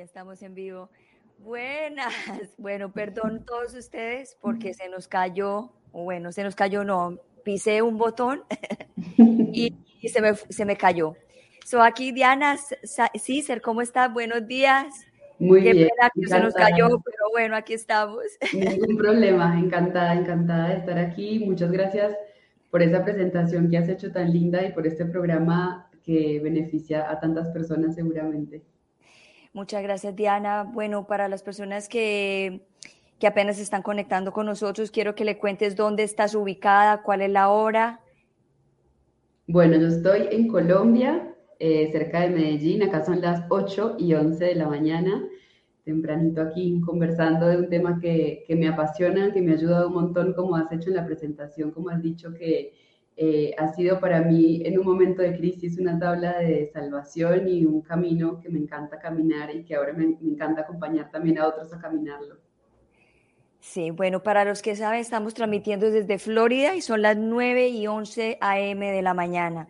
ya estamos en vivo. Buenas. Bueno, perdón todos ustedes porque se nos cayó, o bueno, se nos cayó, no, pisé un botón y, se, me, se me cayó. So aquí Diana Cícer, ¿cómo estás? Buenos días. Muy Qué bien. Pena que se nos cayó, pero bueno, aquí estamos. Ningún problema, encantada, encantada de estar aquí. Muchas gracias por esa presentación que has hecho tan linda y por este programa que beneficia a tantas personas seguramente. Muchas gracias, Diana. Bueno, para las personas que, que apenas están conectando con nosotros, quiero que le cuentes dónde estás ubicada, cuál es la hora. Bueno, yo estoy en Colombia, eh, cerca de Medellín. Acá son las 8 y 11 de la mañana. Tempranito aquí conversando de un tema que, que me apasiona, que me ha ayudado un montón, como has hecho en la presentación, como has dicho que eh, ha sido para mí en un momento de crisis una tabla de salvación y un camino que me encanta caminar y que ahora me, encanta acompañar también a otros a caminarlo. Sí, bueno, para los que saben, estamos transmitiendo desde Florida y son las 9 y 11 a.m. de la mañana.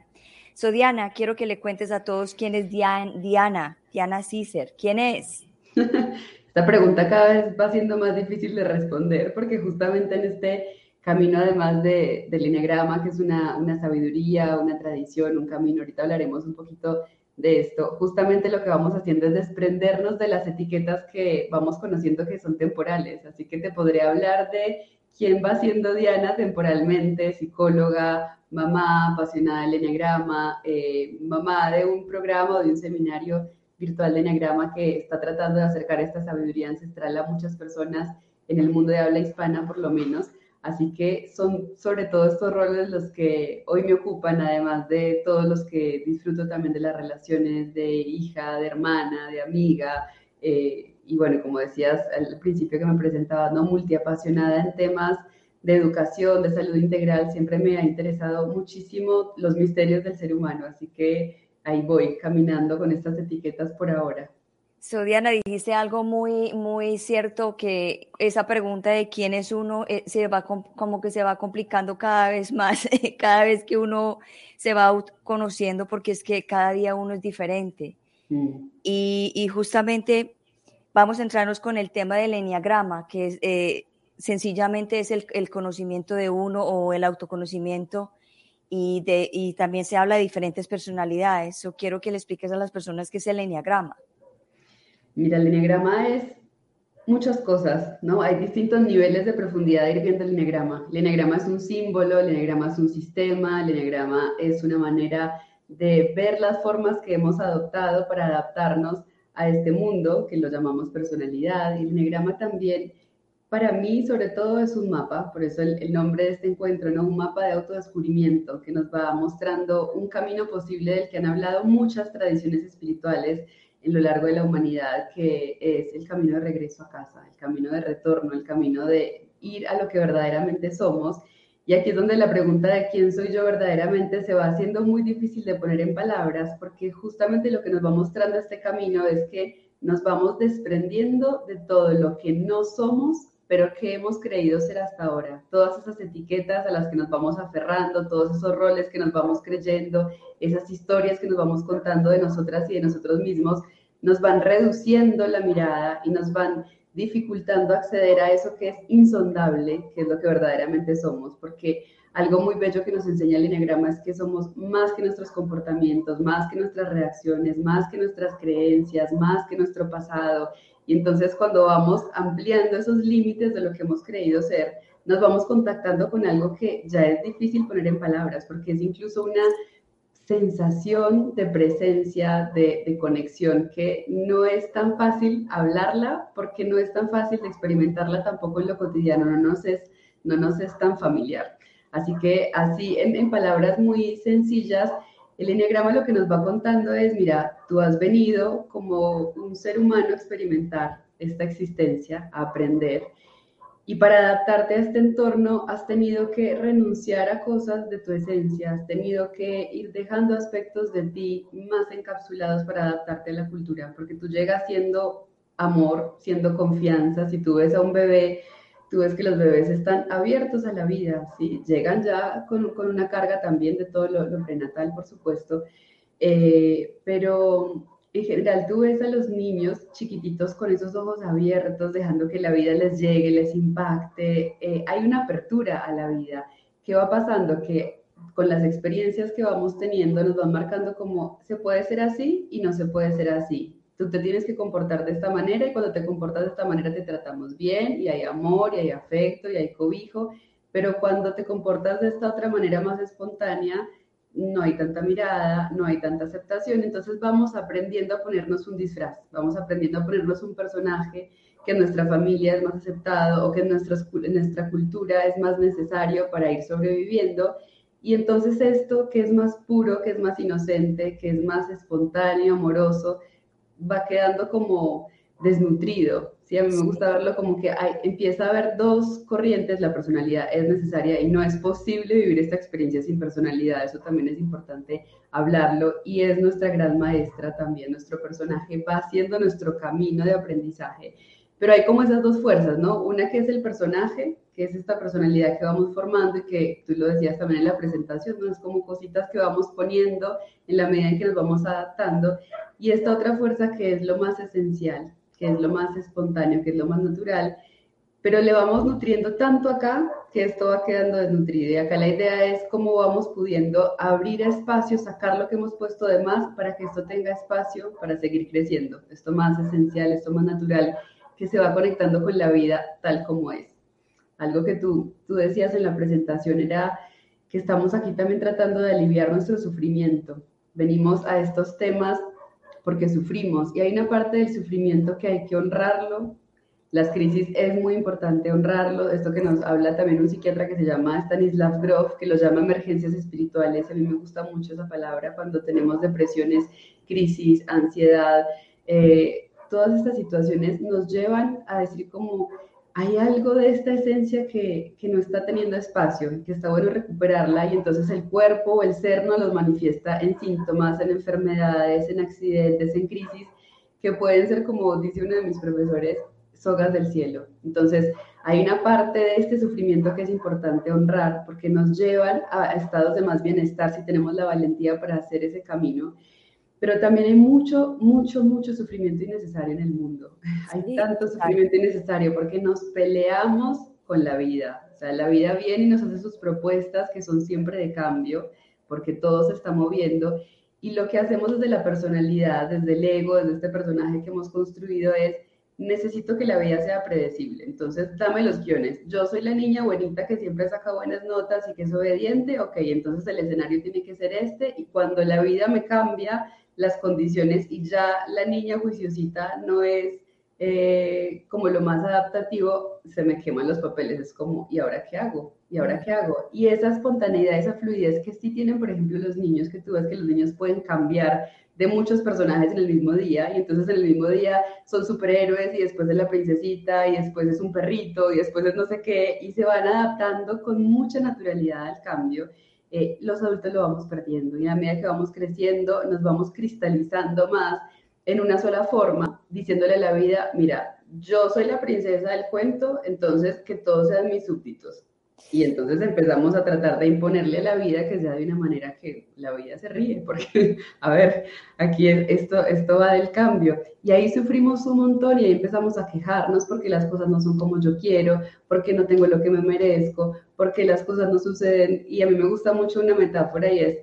So, Diana, quiero que le cuentes a todos quién es Diana, Diana, Diana Cícer. ¿Quién es? Esta pregunta cada vez va siendo más difícil de responder porque justamente en este camino además de, del Enneagrama, que es una, una, sabiduría, una tradición, un camino. Ahorita hablaremos un poquito de esto. Justamente lo que vamos haciendo es desprendernos de las etiquetas que vamos conociendo que son temporales. Así que te podré hablar de quién va siendo Diana temporalmente, psicóloga, mamá, apasionada del Enneagrama, eh, mamá de un programa o de un seminario virtual de Enneagrama que está tratando de acercar esta sabiduría ancestral a muchas personas en el mundo de habla hispana, por lo menos. Así que son sobre todo estos roles los que hoy me ocupan, además de todos los que disfruto también de las relaciones de hija, de hermana, de amiga. Eh, y bueno, como decías al principio que me presentaba, ¿no? multiapasionada en temas de educación, de salud integral, siempre me ha interesado muchísimo los misterios del ser humano. Así que ahí voy caminando con estas etiquetas por ahora. So, Diana, dijiste algo muy, muy cierto, que esa pregunta de quién es uno eh, se va como que se va complicando cada vez más, cada vez que uno se va conociendo, porque es que cada día uno es diferente. Mm. Y, justamente vamos a entrarnos con el tema del enneagrama, que es, eh, sencillamente es el, el, conocimiento de uno o el autoconocimiento. Y, de, y también se habla de diferentes personalidades. So, quiero que le expliques a las personas qué es el enneagrama. Mira, el enneagrama es muchas cosas, ¿no? Hay distintos niveles de profundidad de ir viendo el enneagrama. El enneagrama es un símbolo, el enneagrama es un sistema, el enneagrama es una manera de ver las formas que hemos adoptado para adaptarnos a este mundo, que lo llamamos personalidad. Y el enneagrama también, para mí, sobre todo, es un mapa, por eso el, el nombre de este encuentro, ¿no? Un mapa de autodescubrimiento que nos va mostrando un camino posible del que han hablado muchas tradiciones espirituales en lo largo de la humanidad, que es el camino de regreso a casa, el camino de retorno, el camino de ir a lo que verdaderamente somos. Y aquí es donde la pregunta de quién soy yo verdaderamente se va haciendo muy difícil de poner en palabras, porque justamente lo que nos va mostrando este camino es que nos vamos desprendiendo de todo lo que no somos, pero que hemos creído ser hasta ahora. Todas esas etiquetas a las que nos vamos aferrando, todos esos roles que nos vamos creyendo, esas historias que nos vamos contando de nosotras y de nosotros mismos, nos van reduciendo la mirada y nos van dificultando acceder a eso que es insondable, que es lo que verdaderamente somos, porque algo muy bello que nos enseña el Enneagrama es que somos más que nuestros comportamientos, más que nuestras reacciones, más que nuestras creencias, más que nuestro pasado. Y entonces cuando vamos ampliando esos límites de lo que hemos creído ser, nos vamos contactando con algo que ya es difícil poner en palabras, porque es incluso una sensación de presencia, de, conexión, que no es tan fácil hablarla porque no es tan fácil de experimentarla tampoco en lo cotidiano, no nos es, no nos es tan familiar. Así que así, en, en palabras muy sencillas, el enneagrama lo que nos va contando es, mira, tú has venido como un ser humano a experimentar esta existencia, a aprender, y para adaptarte a este entorno has tenido que renunciar a cosas de tu esencia, has tenido que ir dejando aspectos de ti más encapsulados para adaptarte a la cultura, porque tú llegas siendo amor, siendo confianza. Si tú ves a un bebé, tú ves que los bebés están abiertos a la vida, llegan ya con, una carga también de todo lo, prenatal, por supuesto, eh, pero en general tú ves a los niños chiquititos con esos ojos abiertos, dejando que la vida les llegue, les impacte. Eh, hay una apertura a la vida. ¿Qué va pasando? Que con las experiencias que vamos teniendo nos van marcando como se puede ser así y no se puede ser así. Tú te tienes que comportar de esta manera y cuando te comportas de esta manera te tratamos bien y hay amor y hay afecto y hay cobijo, pero cuando te comportas de esta otra manera más espontánea, no hay tanta mirada, no hay tanta aceptación, entonces vamos aprendiendo a ponernos un disfraz, vamos aprendiendo a ponernos un personaje que en nuestra familia es más aceptado o que en, en nuestra cultura es más necesario para ir sobreviviendo. Y entonces esto que es más puro, que es más inocente, que es más espontáneo, amoroso, va quedando como desnutrido. Sí, a mí me gusta verlo como que hay, empieza a haber dos corrientes, la personalidad es necesaria y no es posible vivir esta experiencia sin personalidad, eso también es importante hablarlo y es nuestra gran maestra también, nuestro personaje va haciendo nuestro camino de aprendizaje, pero hay como esas dos fuerzas, ¿no? Una que es el personaje, que es esta personalidad que vamos formando y que tú lo decías también en la presentación, ¿no? Es como cositas que vamos poniendo en la medida en que nos vamos adaptando y esta otra fuerza que es lo más esencial, que es lo más espontáneo, que es lo más natural, pero le vamos nutriendo tanto acá que esto va quedando desnutrido. Y acá la idea es cómo vamos pudiendo abrir espacio, sacar lo que hemos puesto de más para que esto tenga espacio para seguir creciendo. Esto más esencial, esto más natural, que se va conectando con la vida tal como es. Algo que tú, tú decías en la presentación era que estamos aquí también tratando de aliviar nuestro sufrimiento. Venimos a estos temas porque sufrimos y hay una parte del sufrimiento que hay que honrarlo. Las crisis es muy importante honrarlo. Esto que nos habla también un psiquiatra que se llama Stanislav Grof, que lo llama emergencias espirituales. A mí me gusta mucho esa palabra cuando tenemos depresiones, crisis, ansiedad. Eh, todas estas situaciones nos llevan a decir como hay algo de esta esencia que, que, no está teniendo espacio, que está bueno recuperarla y entonces el cuerpo o el ser nos los manifiesta en síntomas, en enfermedades, en accidentes, en crisis, que pueden ser, como dice uno de mis profesores, sogas del cielo. Entonces, hay una parte de este sufrimiento que es importante honrar porque nos llevan a estados de más bienestar si tenemos la valentía para hacer ese camino pero también hay mucho, mucho, mucho sufrimiento innecesario en el mundo. hay tanto sufrimiento innecesario porque nos peleamos con la vida. O sea, la vida viene y nos hace sus propuestas que son siempre de cambio, porque todo se está moviendo. Y lo que hacemos desde la personalidad, desde el ego, desde este personaje que hemos construido es, necesito que la vida sea predecible. Entonces, dame los guiones. Yo soy la niña buenita que siempre saca buenas notas y que es obediente. Ok, entonces el escenario tiene que ser este. Y cuando la vida me cambia, las condiciones y ya la niña juiciosita no es eh, como lo más adaptativo, se me queman los papeles, es como, ¿y ahora qué hago? ¿Y ahora qué hago? Y esa espontaneidad, esa fluidez que sí tienen, por ejemplo, los niños, que tú ves que los niños pueden cambiar de muchos personajes en el mismo día, y entonces en el mismo día son superhéroes, y después es la princesita, y después es un perrito, y después es no sé qué, y se van adaptando con mucha naturalidad al cambio. Eh, los adultos lo vamos perdiendo y a medida que vamos creciendo nos vamos cristalizando más en una sola forma, diciéndole a la vida, mira, yo soy la princesa del cuento, entonces que todos sean mis súbditos. Y entonces empezamos a tratar de imponerle a la vida que sea de una manera que la vida se ríe, porque, a ver, aquí esto, esto va del cambio. Y ahí sufrimos un montón y ahí empezamos a quejarnos porque las cosas no son como yo quiero, porque no tengo lo que me merezco, porque las cosas no suceden. Y a mí me gusta mucho una metáfora y es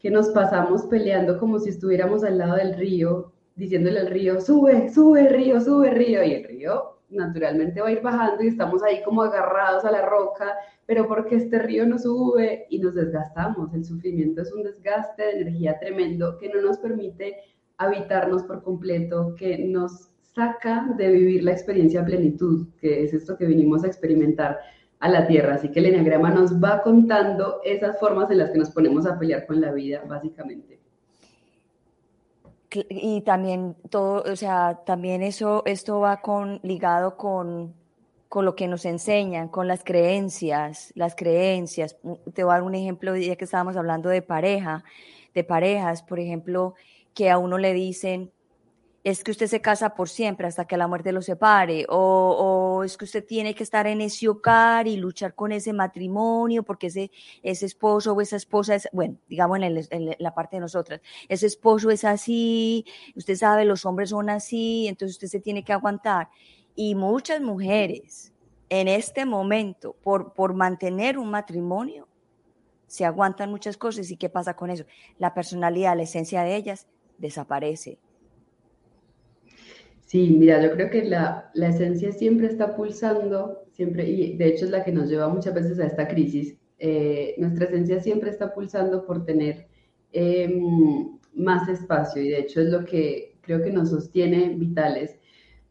que nos pasamos peleando como si estuviéramos al lado del río, diciéndole al río, sube, sube río, sube río, y el río naturalmente va a ir bajando y estamos ahí como agarrados a la roca, pero porque este río no sube y nos desgastamos. El sufrimiento es un desgaste de energía tremendo que no nos permite habitarnos por completo, que nos saca de vivir la experiencia a plenitud, que es esto que vinimos a experimentar a la Tierra. Así que el Enneagrama nos va contando esas formas en las que nos ponemos a pelear con la vida, básicamente y también todo, o sea, también eso, esto va con, ligado con, con lo que nos enseñan, con las creencias, las creencias. Te voy a dar un ejemplo, ya que estábamos hablando de pareja, de parejas, por ejemplo, que a uno le dicen, es que usted se casa por siempre hasta que la muerte lo separe, o, es que usted tiene que estar en ese hogar y luchar con ese matrimonio porque ese, ese esposo o esa esposa es, bueno, digamos en, la parte de nosotras, ese esposo es así, usted sabe, los hombres son así, entonces usted se tiene que aguantar. Y muchas mujeres en este momento, por, por mantener un matrimonio, se aguantan muchas cosas. ¿Y qué pasa con eso? La personalidad, la esencia de ellas desaparece Sí, mira, yo creo que la, esencia siempre está pulsando, siempre, y de hecho es la que nos lleva muchas veces a esta crisis. Eh, nuestra esencia siempre está pulsando por tener em, más espacio y de hecho es lo que creo que nos sostiene vitales.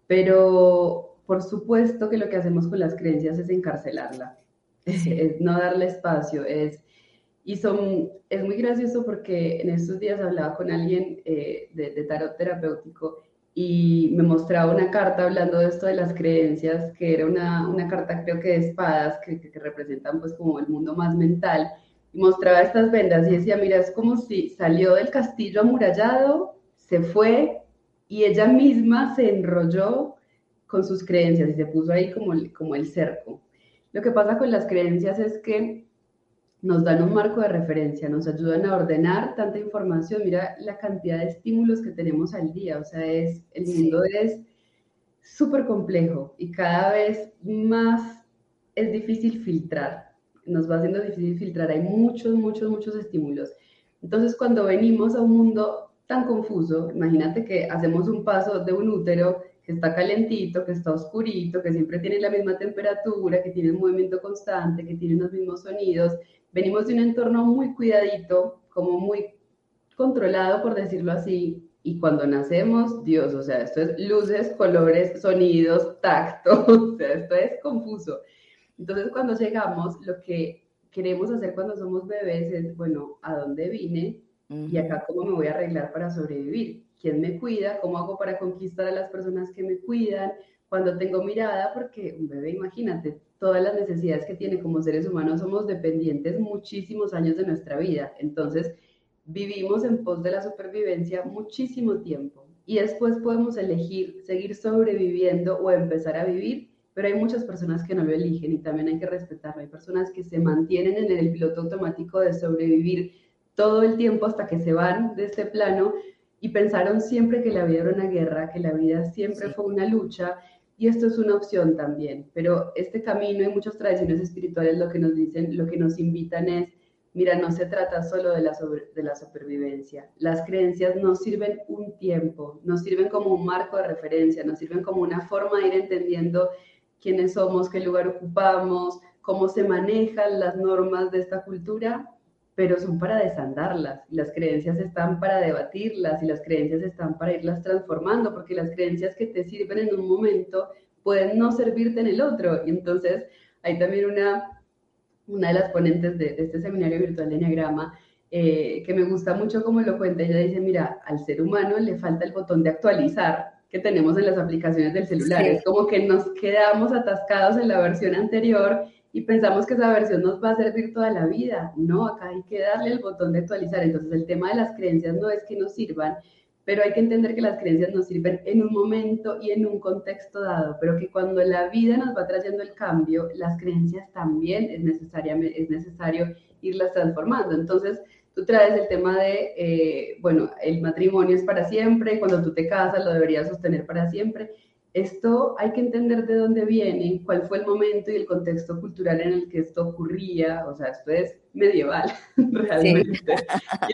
Pero por supuesto que lo que hacemos con las creencias es encarcelarla, es no darle espacio, es y son, es muy gracioso porque en estos días hablaba con alguien eh, de, de, tarot terapéutico y me mostraba una carta hablando de esto de las creencias, que era una, una carta creo que de espadas, que, que, representan pues como el mundo más mental, y mostraba estas vendas y decía, mira, es como si salió del castillo amurallado, se fue y ella misma se enrolló con sus creencias y se puso ahí como, como el cerco. Lo que pasa con las creencias es que nos dan un marco de referencia, nos ayudan a ordenar tanta información. Mira la cantidad de estímulos que tenemos al día, o sea, es, el mundo es súper complejo y cada vez más es difícil filtrar, nos va haciendo difícil filtrar, hay muchos, muchos, muchos estímulos. Entonces, cuando venimos a un mundo tan confuso, imagínate que hacemos un paso de un útero que está calentito, que está oscurito, que siempre tiene la misma temperatura, que tiene un movimiento constante, que tiene los mismos sonidos, venimos de un entorno muy cuidadito, como muy controlado, por decirlo así, y cuando nacemos, Dios, o sea, esto es luces, colores, sonidos, tacto, o sea, esto es confuso. Entonces, cuando llegamos, lo que queremos hacer cuando somos bebés es, bueno, ¿a dónde vine? Y acá, ¿cómo me voy a arreglar para sobrevivir? ¿Quién me cuida? ¿Cómo hago para conquistar a las personas que me cuidan? Cuando tengo mirada, porque un bebé, imagínate, todas las necesidades que tiene como seres humanos, somos dependientes muchísimos años de nuestra vida. Entonces, vivimos en pos de la supervivencia muchísimo tiempo y después podemos elegir seguir sobreviviendo o empezar a vivir, pero hay muchas personas que no lo eligen y también hay que respetarlo. Hay personas que se mantienen en el piloto automático de sobrevivir todo el tiempo hasta que se van de este plano y pensaron siempre que la vida era una guerra, que la vida siempre fue una lucha y esto es una opción también, pero este camino y muchas tradiciones espirituales lo que nos dicen, lo que nos invitan es, mira, no se trata solo de la, de la supervivencia. Las creencias nos sirven un tiempo, nos sirven como un marco de referencia, nos sirven como una forma de ir entendiendo quiénes somos, qué lugar ocupamos, cómo se manejan las normas de esta cultura pero son para desandarlas. Las creencias están para debatirlas y las creencias están para irlas transformando, porque las creencias que te sirven en un momento pueden no servirte en el otro. Y entonces hay también una, una de las ponentes de, este seminario virtual de Enneagrama eh, que me gusta mucho como lo cuenta. Ella dice, mira, al ser humano le falta el botón de actualizar que tenemos en las aplicaciones del celular. Es como que nos quedamos atascados en la versión anterior y pensamos que esa versión nos va a servir toda la vida. No, acá hay que darle el botón de actualizar. Entonces el tema de las creencias no es que nos sirvan, pero hay que entender que las creencias nos sirven en un momento y en un contexto dado, pero que cuando la vida nos va trayendo el cambio, las creencias también es, necesaria, es necesario irlas transformando. Entonces, tú traes el tema de, eh, bueno, el matrimonio es para siempre, cuando tú te casas lo deberías sostener para siempre, esto hay que entender de dónde viene, cuál fue el momento y el contexto cultural en el que esto ocurría, o sea, esto es medieval realmente.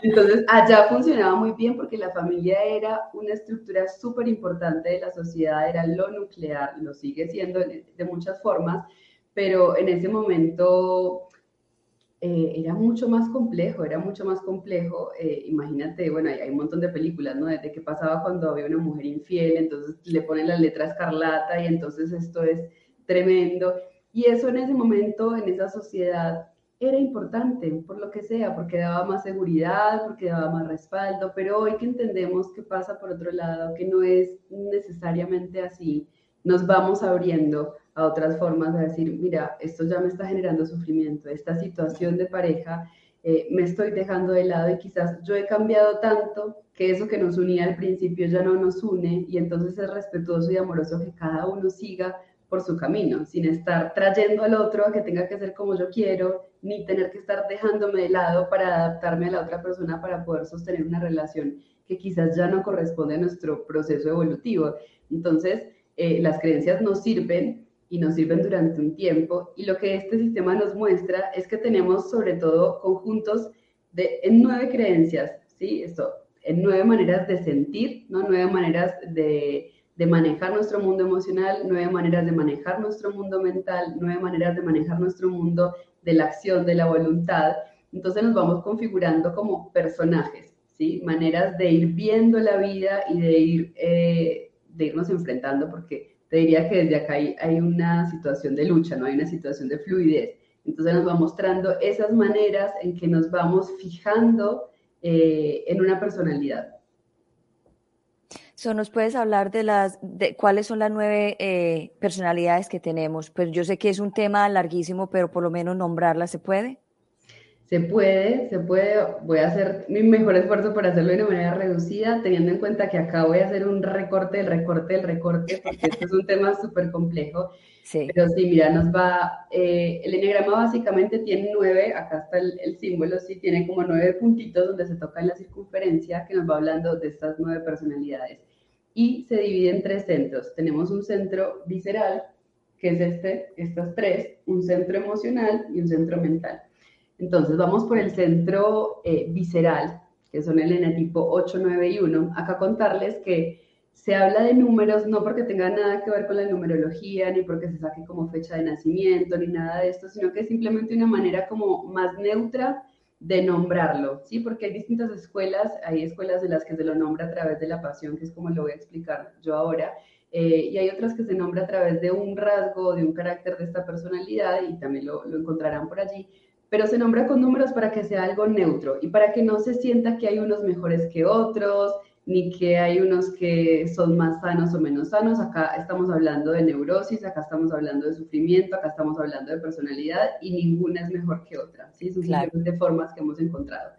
entonces allá funcionaba muy bien porque la familia era una estructura súper importante de la sociedad, era lo nuclear, lo sigue siendo de muchas formas, pero en ese momento eh, era mucho más complejo, era mucho más complejo. Eh, imagínate, bueno, hay, un montón de películas, ¿no? De qué pasaba cuando había una mujer infiel, entonces le ponen la letra escarlata y entonces esto es tremendo. Y eso en ese momento, en esa sociedad, era importante, por lo que sea, porque daba más seguridad, porque daba más respaldo, pero hoy que entendemos que pasa por otro lado, que no es necesariamente así, nos vamos abriendo otras formas de decir, mira, esto ya me está generando sufrimiento, esta situación de pareja eh, me estoy dejando de lado y quizás yo he cambiado tanto que eso que nos unía al principio ya no nos une y entonces es respetuoso y amoroso que cada uno siga por su camino, sin estar trayendo al otro a que tenga que ser como yo quiero, ni tener que estar dejándome de lado para adaptarme a la otra persona para poder sostener una relación que quizás ya no corresponde a nuestro proceso evolutivo. Entonces, eh, las creencias nos sirven y nos sirven durante un tiempo. Y lo que este sistema nos muestra es que tenemos sobre todo conjuntos de, en nueve creencias, ¿sí? Esto, en nueve maneras de sentir, ¿no? Nueve maneras de, de manejar nuestro mundo emocional, nueve maneras de manejar nuestro mundo mental, nueve maneras de manejar nuestro mundo de la acción, de la voluntad. Entonces nos vamos configurando como personajes, ¿sí? Maneras de ir viendo la vida y de, ir, eh, de irnos enfrentando, porque te diría que desde acá hay, una situación de lucha, no hay una situación de fluidez. Entonces nos va mostrando esas maneras en que nos vamos fijando eh, en una personalidad. So, ¿Nos puedes hablar de las, de cuáles son las nueve eh, personalidades que tenemos? Pues yo sé que es un tema larguísimo, pero por lo menos nombrarlas se puede. Se puede, se puede, voy a hacer mi mejor esfuerzo para hacerlo de una manera reducida, teniendo en cuenta que acá voy a hacer un recorte, el recorte, el recorte, porque esto es un tema súper complejo. Sí. Pero sí, mira, nos va, eh, el enneagrama básicamente tiene nueve, acá está el, el, símbolo, sí, tiene como nueve puntitos donde se toca en la circunferencia que nos va hablando de estas nueve personalidades. Y se divide en tres centros. Tenemos un centro visceral, que es este, estas tres, un centro emocional y un centro mental. Entonces vamos por el centro eh, visceral, que son el enetipo 8, 9 y 1. Acá contarles que se habla de números no porque tenga nada que ver con la numerología, ni porque se saque como fecha de nacimiento, ni nada de esto, sino que es simplemente una manera como más neutra de nombrarlo, ¿sí? Porque hay distintas escuelas, hay escuelas de las que se lo nombra a través de la pasión, que es como lo voy a explicar yo ahora, eh, y hay otras que se nombra a través de un rasgo, de un carácter de esta personalidad, y también lo, lo encontrarán por allí, pero se nombra con números para que sea algo neutro y para que no se sienta que hay unos mejores que otros, ni que hay unos que son más sanos o menos sanos. Acá estamos hablando de neurosis, acá estamos hablando de sufrimiento, acá estamos hablando de personalidad y ninguna es mejor que otra. ¿sí? Son simplemente formas que hemos encontrado.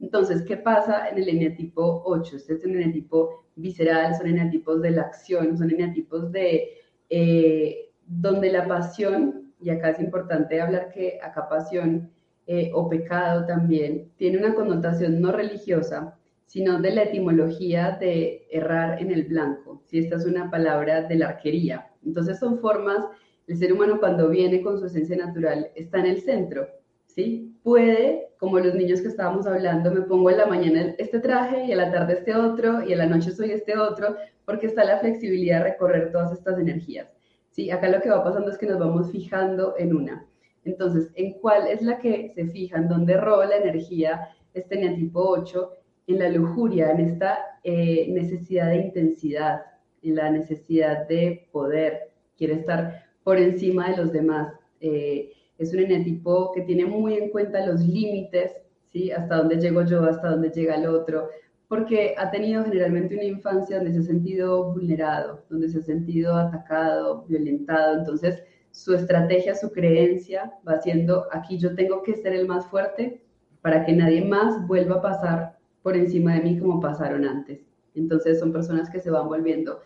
Entonces, ¿qué pasa en el eneatipo 8? Este es un eneatipo visceral, son eneatipos de la acción, son eneatipos de eh, donde la pasión y acá es importante hablar que acá pasión eh, o pecado también tiene una connotación no religiosa, sino de la etimología de errar en el blanco. Si esta es una palabra de la arquería. Entonces son formas, el ser humano cuando viene con su esencia natural está en el centro, ¿sí? Puede, como los niños que estábamos hablando, me pongo en la mañana este traje y a la tarde este otro y a la noche soy este otro, porque está la flexibilidad de recorrer todas estas energías. ¿Sí? Acá lo que va pasando es que nos vamos fijando en una. Entonces, ¿en cuál es la que se fija? ¿En dónde roba la energía este neatipo 8? En la lujuria, en esta eh, necesidad de intensidad, en la necesidad de poder. Quiere estar por encima de los demás. Eh, es un eneatipo que tiene muy en cuenta los límites, ¿sí? Hasta dónde llego yo, hasta dónde llega el otro, porque ha tenido generalmente una infancia donde se ha sentido vulnerado, donde se ha sentido atacado, violentado. Entonces, su estrategia, su creencia va siendo, aquí yo tengo que ser el más fuerte para que nadie más vuelva a pasar por encima de mí como pasaron antes. Entonces, son personas que se van volviendo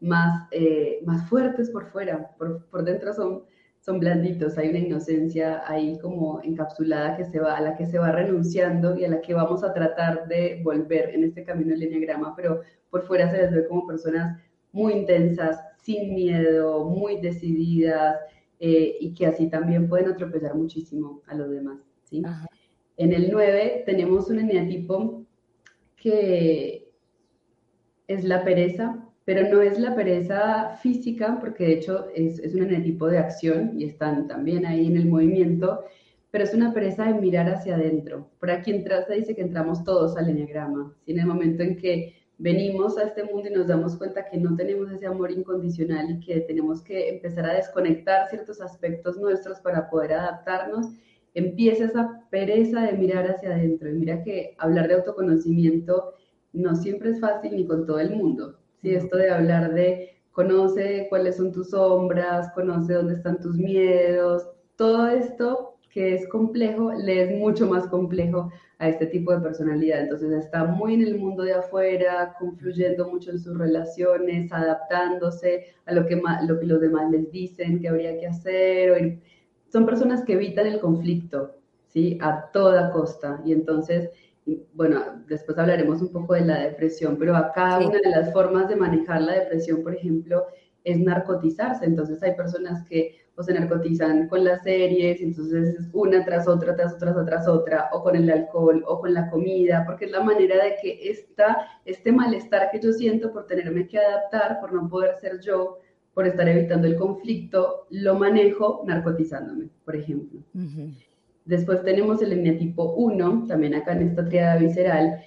más, eh, más fuertes por fuera, por, por dentro son son blanditos, hay una inocencia ahí como encapsulada que se va, a la que se va renunciando y a la que vamos a tratar de volver en este camino del enneagrama, pero por fuera se les ve como personas muy intensas, sin miedo, muy decididas eh, y que así también pueden atropellar muchísimo a los demás. ¿sí? En el 9 tenemos un eneatipo que es la pereza, pero no es la pereza física, porque de hecho es, es un tipo de acción y están también ahí en el movimiento, pero es una pereza de mirar hacia adentro. Por aquí entras, dice que entramos todos al enneagrama, ¿sí? en el momento en que venimos a este mundo y nos damos cuenta que no tenemos ese amor incondicional y que tenemos que empezar a desconectar ciertos aspectos nuestros para poder adaptarnos, empieza esa pereza de mirar hacia adentro. Y mira que hablar de autoconocimiento no siempre es fácil ni con todo el mundo. ¿Sí? Esto de hablar de conoce cuáles son tus sombras, conoce dónde están tus miedos, todo esto que es complejo, le es mucho más complejo a este tipo de personalidad. Entonces está muy en el mundo de afuera, confluyendo mucho en sus relaciones, adaptándose a lo que, lo que los demás les dicen que habría que hacer. son personas que evitan el conflicto, ¿sí? A toda costa. Y entonces, bueno, después hablaremos un poco de la depresión, pero acá una de las formas de manejar la depresión, por ejemplo, es narcotizarse. Entonces hay personas que o se narcotizan con las series, entonces es una tras otra, tras otra, tras otra, o con el alcohol, o con la comida, porque es la manera de que esta, este malestar que yo siento por tenerme que adaptar, por no poder ser yo, por estar evitando el conflicto, lo manejo narcotizándome, por ejemplo. Después tenemos el eneatipo 1, también acá en esta triada visceral,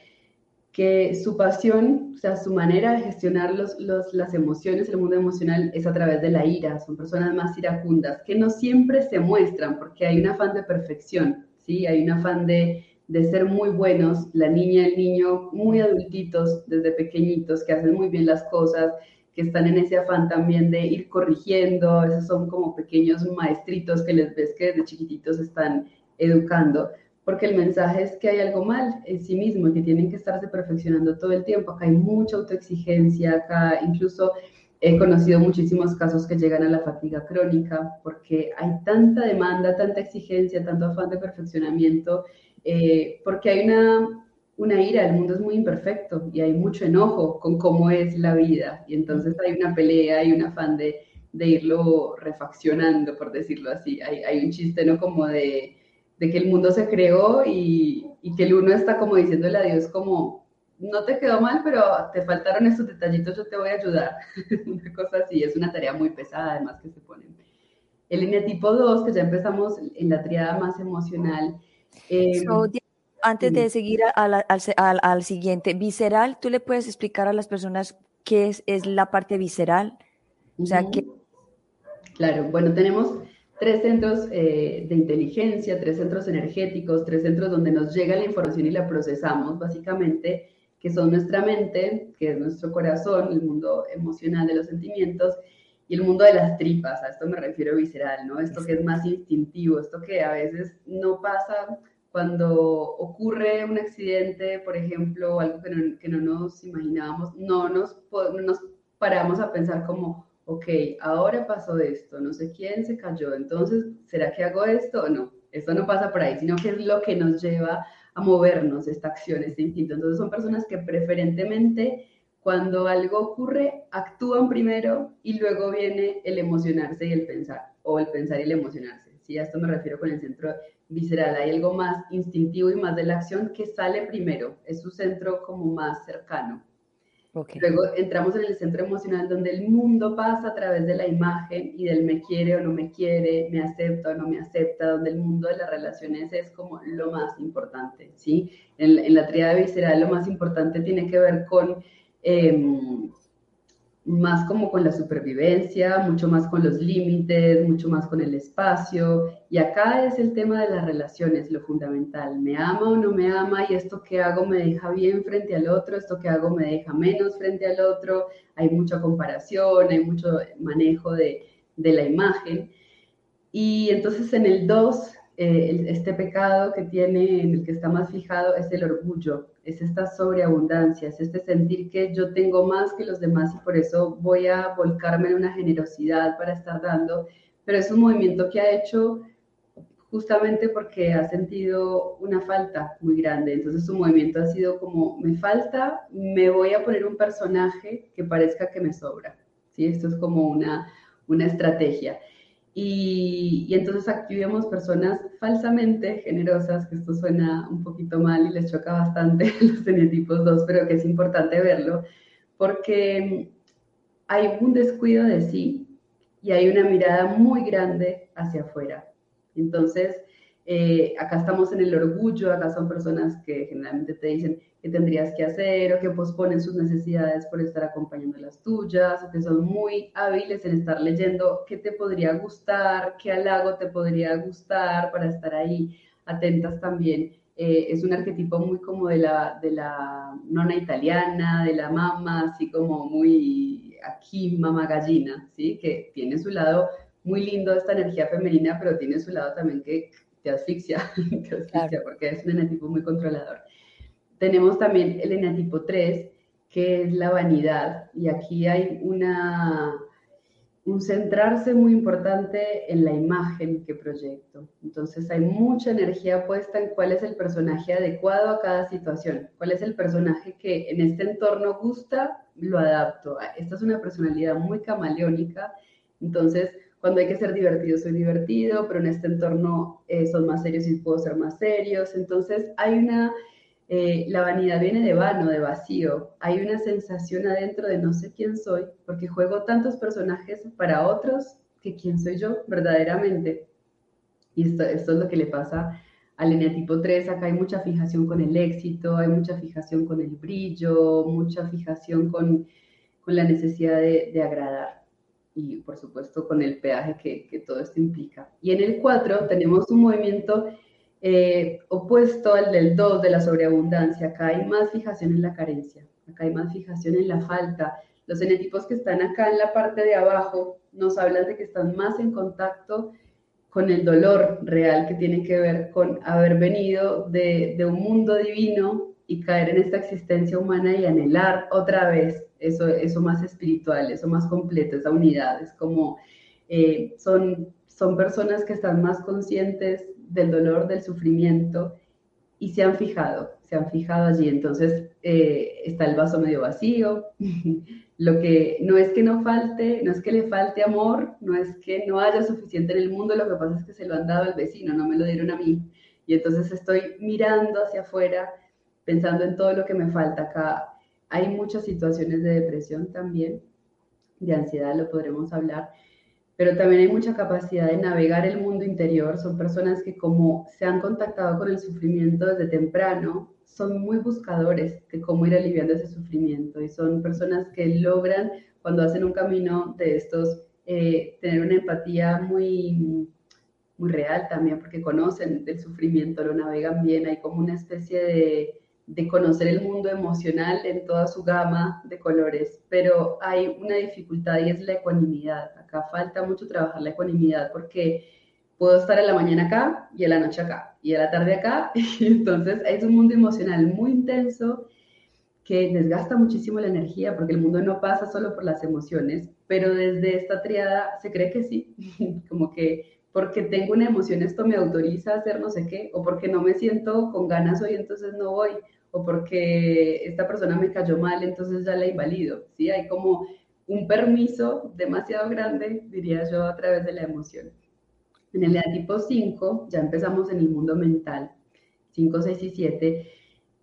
que su pasión, o sea, su manera de gestionar los, las emociones, el mundo emocional, es a través de la ira. Son personas más iracundas, que no siempre se muestran porque hay un afán de perfección, ¿sí? Hay un afán de, de ser muy buenos, la niña el niño muy adultitos desde pequeñitos, que hacen muy bien las cosas, que están en ese afán también de ir corrigiendo, esos son como pequeños maestritos que les ves que desde chiquititos están educando porque el mensaje es que hay algo mal en sí mismo que tienen que estarse perfeccionando todo el tiempo. Acá hay mucha autoexigencia, acá incluso he conocido muchísimos casos que llegan a la fatiga crónica porque hay tanta demanda, tanta exigencia, tanto afán de perfeccionamiento, eh, porque hay una, una ira, el mundo es muy imperfecto y hay mucho enojo con cómo es la vida y entonces hay una pelea y un afán de, de irlo refaccionando, por decirlo así. Hay, hay un chiste, ¿no? Como de de que el mundo se creó y, que el uno está como diciéndole a Dios como, no te quedó mal, pero te faltaron estos detallitos, yo te voy a ayudar. una cosa así, es una tarea muy pesada además que se ponen. El línea tipo 2, que ya empezamos en la triada más emocional. Em, antes de seguir al, al, siguiente, visceral, ¿tú le puedes explicar a las personas qué es, es la parte visceral? O sea, que... Claro, bueno, tenemos tres centros eh, de inteligencia, tres centros energéticos, tres centros donde nos llega la información y la procesamos, básicamente, que son nuestra mente, que es nuestro corazón, el mundo emocional de los sentimientos, y el mundo de las tripas, a esto me refiero visceral, ¿no? Esto que es más instintivo, esto que a veces no pasa cuando ocurre un accidente, por ejemplo, algo que no, que no nos imaginábamos, no nos, no nos paramos a pensar como, ok, ahora pasó esto, no sé quién se cayó, entonces, ¿será que hago esto o no? Esto no pasa por ahí, sino que es lo que nos lleva a movernos, esta acción, este instinto. Entonces son personas que preferentemente cuando algo ocurre actúan primero y luego viene el emocionarse y el pensar, o el pensar y el emocionarse. Sí, a esto me refiero con el centro visceral. Hay algo más instintivo y más de la acción que sale primero, es su centro como más cercano. Luego entramos en el centro emocional donde el mundo pasa a través de la imagen y del me quiere o no me quiere, me acepta o no me acepta, donde el mundo de las relaciones es como lo más importante, ¿sí? En, la triada visceral lo más importante tiene que ver con em, más como con la supervivencia, mucho más con los límites, mucho más con el espacio. Y acá es el tema de las relaciones, lo fundamental. ¿Me ama o no me ama? Y esto que hago me deja bien frente al otro, esto que hago me deja menos frente al otro. Hay mucha comparación, hay mucho manejo de, de la imagen. Y entonces en el 2 eh, este pecado que tiene, en el que está más fijado, es el orgullo, es esta sobreabundancia, es este sentir que yo tengo más que los demás y por eso voy a volcarme en una generosidad para estar dando, pero es un movimiento que ha hecho justamente porque ha sentido una falta muy grande. Entonces su movimiento ha sido como, me falta, me voy a poner un personaje que parezca que me sobra. ¿sí? Esto es como una, una estrategia. Y, entonces aquí vemos personas falsamente generosas, que esto suena un poquito mal y les choca bastante los eneatipos 2, pero que es importante verlo, porque hay un descuido de sí y hay una mirada muy grande hacia afuera. Entonces, eh, acá estamos en el orgullo, acá son personas que generalmente te dicen qué tendrías que hacer o que posponen sus necesidades por estar acompañando las tuyas o que son muy hábiles en estar leyendo qué te podría gustar, qué halago te podría gustar para estar ahí atentas también. Eh, es un arquetipo muy como de la, de la nona italiana, de la mamá, así como muy aquí, mamá gallina, ¿sí? Que tiene su lado muy lindo esta energía femenina, pero tiene su lado también que te asfixia, te asfixia porque es un eneatipo muy controlador. Tenemos también el eneatipo 3, que es la vanidad, y aquí hay una, un centrarse muy importante en la imagen que proyecto. Entonces hay mucha energía puesta en cuál es el personaje adecuado a cada situación, cuál es el personaje que en este entorno gusta, lo adapto. Esta es una personalidad muy camaleónica, entonces cuando hay que ser divertido, soy divertido, pero en este entorno eh, son más serios y puedo ser más serios. Entonces hay una, eh, la vanidad viene de vano, de vacío. Hay una sensación adentro de no sé quién soy, porque juego tantos personajes para otros que quién soy yo verdaderamente. Y esto, esto es lo que le pasa al eneatipo 3. Acá hay mucha fijación con el éxito, hay mucha fijación con el brillo, mucha fijación con, con la necesidad de, de agradar y por supuesto con el peaje que, que, todo esto implica. Y en el 4 tenemos un movimiento eh, opuesto al del 2 de la sobreabundancia. Acá hay más fijación en la carencia, acá hay más fijación en la falta. Los enetipos que están acá en la parte de abajo nos hablan de que están más en contacto con el dolor real que tiene que ver con haber venido de, de un mundo divino y caer en esta existencia humana y anhelar otra vez eso, eso más espiritual, eso más completo, esa unidad. Es como eh, son, son personas que están más conscientes del dolor, del sufrimiento y se han fijado, se han fijado allí. Entonces eh, está el vaso medio vacío. Lo que no es que no falte, no es que le falte amor, no es que no haya suficiente en el mundo, lo que pasa es que se lo han dado al vecino, no me lo dieron a mí. Y entonces estoy mirando hacia afuera, pensando en todo lo que me falta acá hay muchas situaciones de depresión también, de ansiedad lo podremos hablar, pero también hay mucha capacidad de navegar el mundo interior. Son personas que como se han contactado con el sufrimiento desde temprano, son muy buscadores de cómo ir aliviando ese sufrimiento y son personas que logran cuando hacen un camino de estos eh, tener una empatía muy muy real también porque conocen el sufrimiento, lo navegan bien, hay como una especie de de conocer el mundo emocional en toda su gama de colores, pero hay una dificultad y es la ecuanimidad. Acá falta mucho trabajar la ecuanimidad porque puedo estar en la mañana acá y en la noche acá y en la tarde acá, y entonces es un mundo emocional muy intenso que desgasta muchísimo la energía porque el mundo no pasa solo por las emociones, pero desde esta triada se cree que sí, como que porque tengo una emoción esto me autoriza a hacer no sé qué, o porque no me siento con ganas hoy entonces no voy, o porque esta persona me cayó mal, entonces ya la invalido, ¿sí? Hay como un permiso demasiado grande, diría yo, a través de la emoción. En el tipo 5 ya empezamos en el mundo mental, 5, 6 y 7,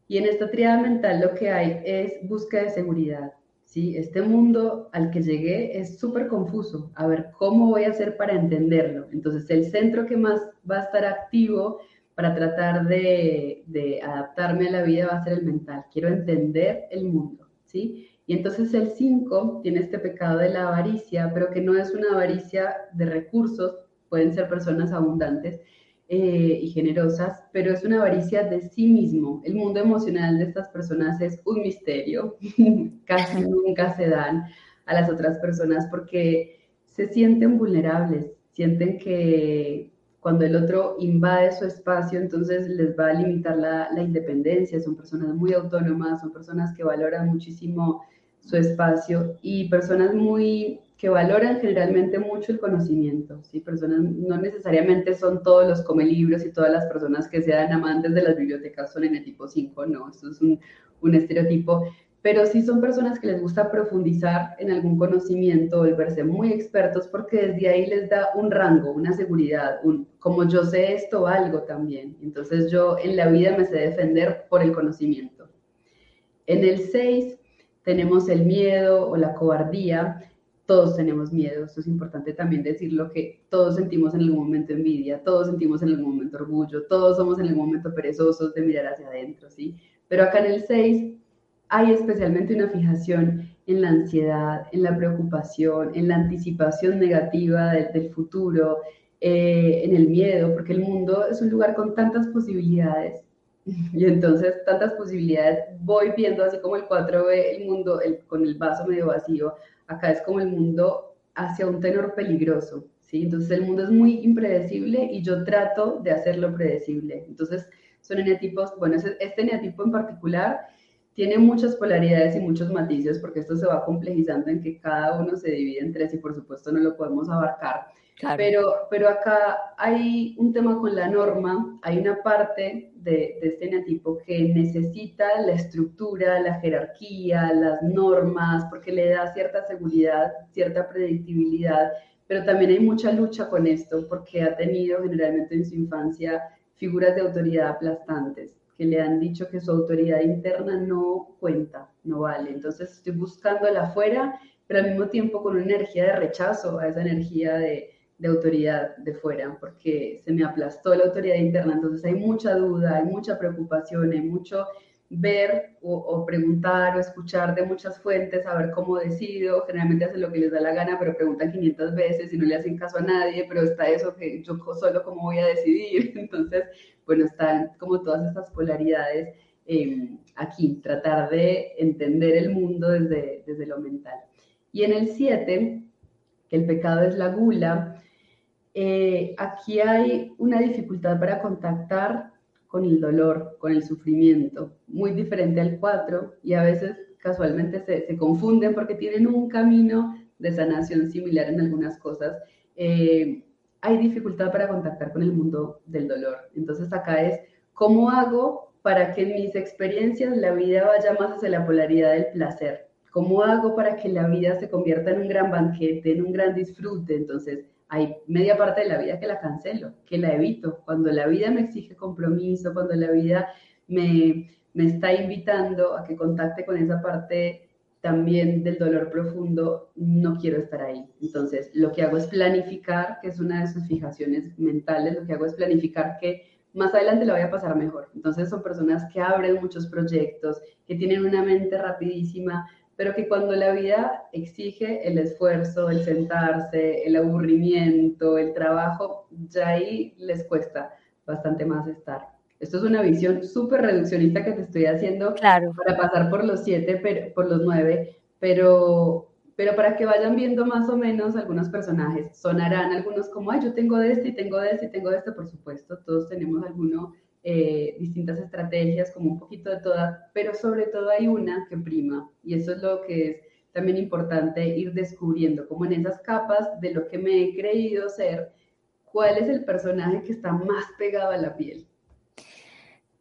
y en esta triada mental lo que hay es búsqueda de seguridad, ¿sí? Este mundo al que llegué es súper confuso, a ver cómo voy a hacer para entenderlo. Entonces el centro que más va a estar activo para tratar de, adaptarme a la vida va a ser el mental. Quiero entender el mundo, ¿sí? Y entonces el 5 tiene este pecado de la avaricia, pero que no es una avaricia de recursos, pueden ser personas abundantes eh, y generosas, pero es una avaricia de sí mismo. El mundo emocional de estas personas es un misterio, casi nunca se dan a las otras personas porque se sienten vulnerables, sienten que cuando el otro invade su espacio, entonces les va a limitar la, independencia, son personas muy autónomas, son personas que valoran muchísimo su espacio y personas muy que valoran generalmente mucho el conocimiento, ¿sí? Personas no necesariamente son todos los come libros y todas las personas que sean amantes de las bibliotecas son en el tipo 5, no, eso es un, un estereotipo, pero sí son personas que les gusta profundizar en algún conocimiento, volverse muy expertos, porque desde ahí les da un rango, una seguridad, un, como yo sé esto, algo también. Entonces yo en la vida me sé defender por el conocimiento. En el 6 tenemos el miedo o la cobardía. Todos tenemos miedo, esto es importante también decirlo, que todos sentimos en algún momento envidia, todos sentimos en algún momento orgullo, todos somos en algún momento perezosos de mirar hacia adentro, ¿sí? Pero acá en el 6 hay especialmente una fijación en la ansiedad, en la preocupación, en la anticipación negativa del, futuro, eh, en el miedo, porque el mundo es un lugar con tantas posibilidades. Y entonces, tantas posibilidades, voy viendo así como el 4 ve el mundo con el vaso medio vacío, acá es como el mundo hacia un tenor peligroso, ¿sí? Entonces el mundo es muy impredecible y yo trato de hacerlo predecible. Entonces son eneatipos, bueno, este eneatipo en particular tiene muchas polaridades y muchos matices porque esto se va complejizando en que cada uno se divide en tres y por supuesto no lo podemos abarcar. Pero, pero acá hay un tema con la norma, hay una parte de, de este eneatipo que necesita la estructura, la jerarquía, las normas, porque le da cierta seguridad, cierta predictibilidad, pero también hay mucha lucha con esto porque ha tenido generalmente en su infancia figuras de autoridad aplastantes que le han dicho que su autoridad interna no cuenta, no vale. Entonces estoy buscando la afuera, pero al mismo tiempo con una energía de rechazo a esa energía de, de autoridad de fuera, porque se me aplastó la autoridad interna. Entonces hay mucha duda, hay mucha preocupación, hay mucho ver o, preguntar o escuchar de muchas fuentes, a ver cómo decido. Generalmente hacen lo que les da la gana, pero preguntan 500 veces y no le hacen caso a nadie, pero está eso que yo solo cómo voy a decidir. Entonces, bueno, están como todas estas polaridades em, aquí, tratar de entender el mundo desde, desde lo mental. Y en el 7, que el pecado es la gula, eh, aquí hay una dificultad para contactar con el dolor, con el sufrimiento, muy diferente al 4 y a veces casualmente se, confunden porque tienen un camino de sanación similar en algunas cosas. Eh, hay dificultad para contactar con el mundo del dolor. Entonces acá es, ¿cómo hago para que en mis experiencias la vida vaya más hacia la polaridad del placer? ¿Cómo hago para que la vida se convierta en un gran banquete, en un gran disfrute? Entonces, hay media parte de la vida que la cancelo, que la evito. Cuando la vida me exige compromiso, cuando la vida me, me está invitando a que contacte con esa parte también del dolor profundo, no quiero estar ahí. Entonces, lo que hago es planificar, que es una de sus fijaciones mentales, lo que hago es planificar que más adelante lo voy a pasar mejor. Entonces, son personas que abren muchos proyectos, que tienen una mente rapidísima, pero que cuando la vida exige el esfuerzo, el sentarse, el aburrimiento, el trabajo, ya ahí les cuesta bastante más estar. Esto es una visión súper reduccionista que te estoy haciendo claro. para pasar por los siete, por los nueve, pero, pero para que vayan viendo más o menos algunos personajes, sonarán algunos como, ay, yo tengo de este y tengo de este y tengo de este, por supuesto, todos tenemos alguno eh, distintas estrategias, como un poquito de todas, pero sobre todo hay una que prima y eso es lo que es también importante ir descubriendo, como en esas capas de lo que me he creído ser, cuál es el personaje que está más pegado a la piel.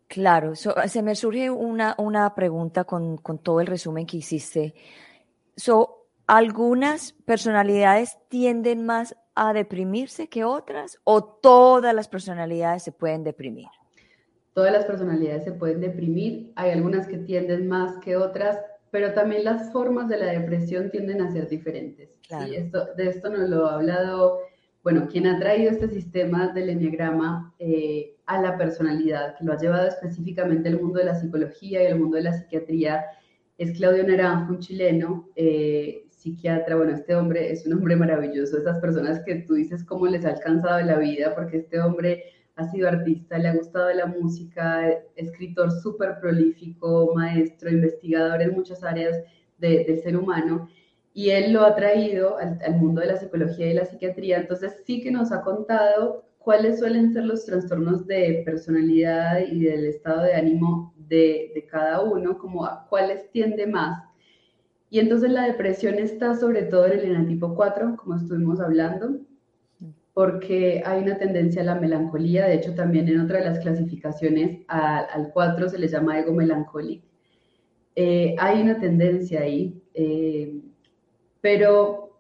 Claro, se me surge una, una pregunta con, con, todo el resumen que hiciste. So, ¿Algunas personalidades tienden más a deprimirse que otras o todas las personalidades se pueden deprimir? Todas las personalidades se pueden deprimir, hay algunas que tienden más que otras, pero también las formas de la depresión tienden a ser diferentes. Esto, de esto nos lo ha hablado, bueno, quien ha traído este sistema del enneagrama eh, a la personalidad, que lo ha llevado específicamente al mundo de la psicología y al mundo de la psiquiatría, es Claudio Naranjo, un chileno, eh, psiquiatra. Bueno, este hombre es un hombre maravilloso. Esas personas que tú dices cómo les ha alcanzado la vida, porque este hombre ha sido artista, le ha gustado la música, escritor súper prolífico, maestro, investigador en muchas áreas del ser humano, y él lo ha traído al, mundo de la psicología y la psiquiatría, entonces sí que nos ha contado cuáles suelen ser los trastornos de personalidad y del estado de ánimo de, cada uno, como a cuáles tiende más. Y entonces la depresión está sobre todo en el enatipo 4, como estuvimos hablando, porque hay una tendencia a la melancolía, de hecho también en otra de las clasificaciones al 4 se le llama ego melancólico. Eh, hay una tendencia ahí, eh, pero,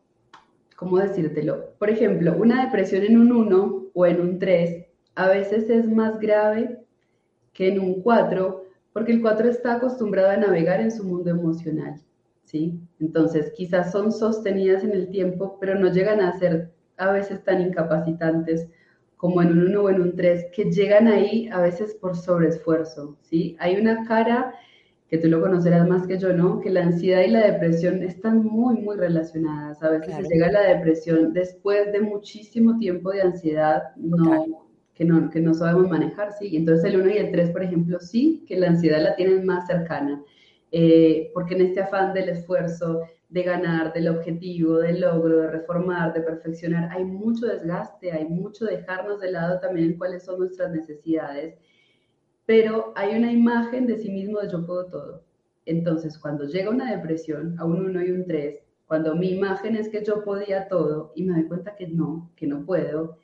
¿cómo decírtelo? Por ejemplo, una depresión en un 1 o en un 3 a veces es más grave que en un 4, porque el 4 está acostumbrado a navegar en su mundo emocional, ¿sí? Entonces, quizás son sostenidas en el tiempo, pero no llegan a ser a veces tan incapacitantes como en un 1 o en un 3, que llegan ahí a veces por sobreesfuerzo, ¿sí? Hay una cara que tú lo conocerás más que yo, ¿no? Que la ansiedad y la depresión están muy, muy relacionadas. A veces se llega a la depresión después de muchísimo tiempo de ansiedad no, que, no, que no sabemos manejar, ¿sí? Entonces el 1 y el 3, por ejemplo, sí, que la ansiedad la tienen más cercana. Eh, porque en este afán del esfuerzo, de ganar, del objetivo, del logro, de reformar, de perfeccionar, hay mucho desgaste, hay mucho dejarnos de lado también en cuáles son nuestras necesidades, pero hay una imagen de sí mismo de yo puedo todo. Entonces, cuando llega una depresión a un 1 y un 3, cuando mi imagen es que yo podía todo y me doy cuenta que no, que no puedo,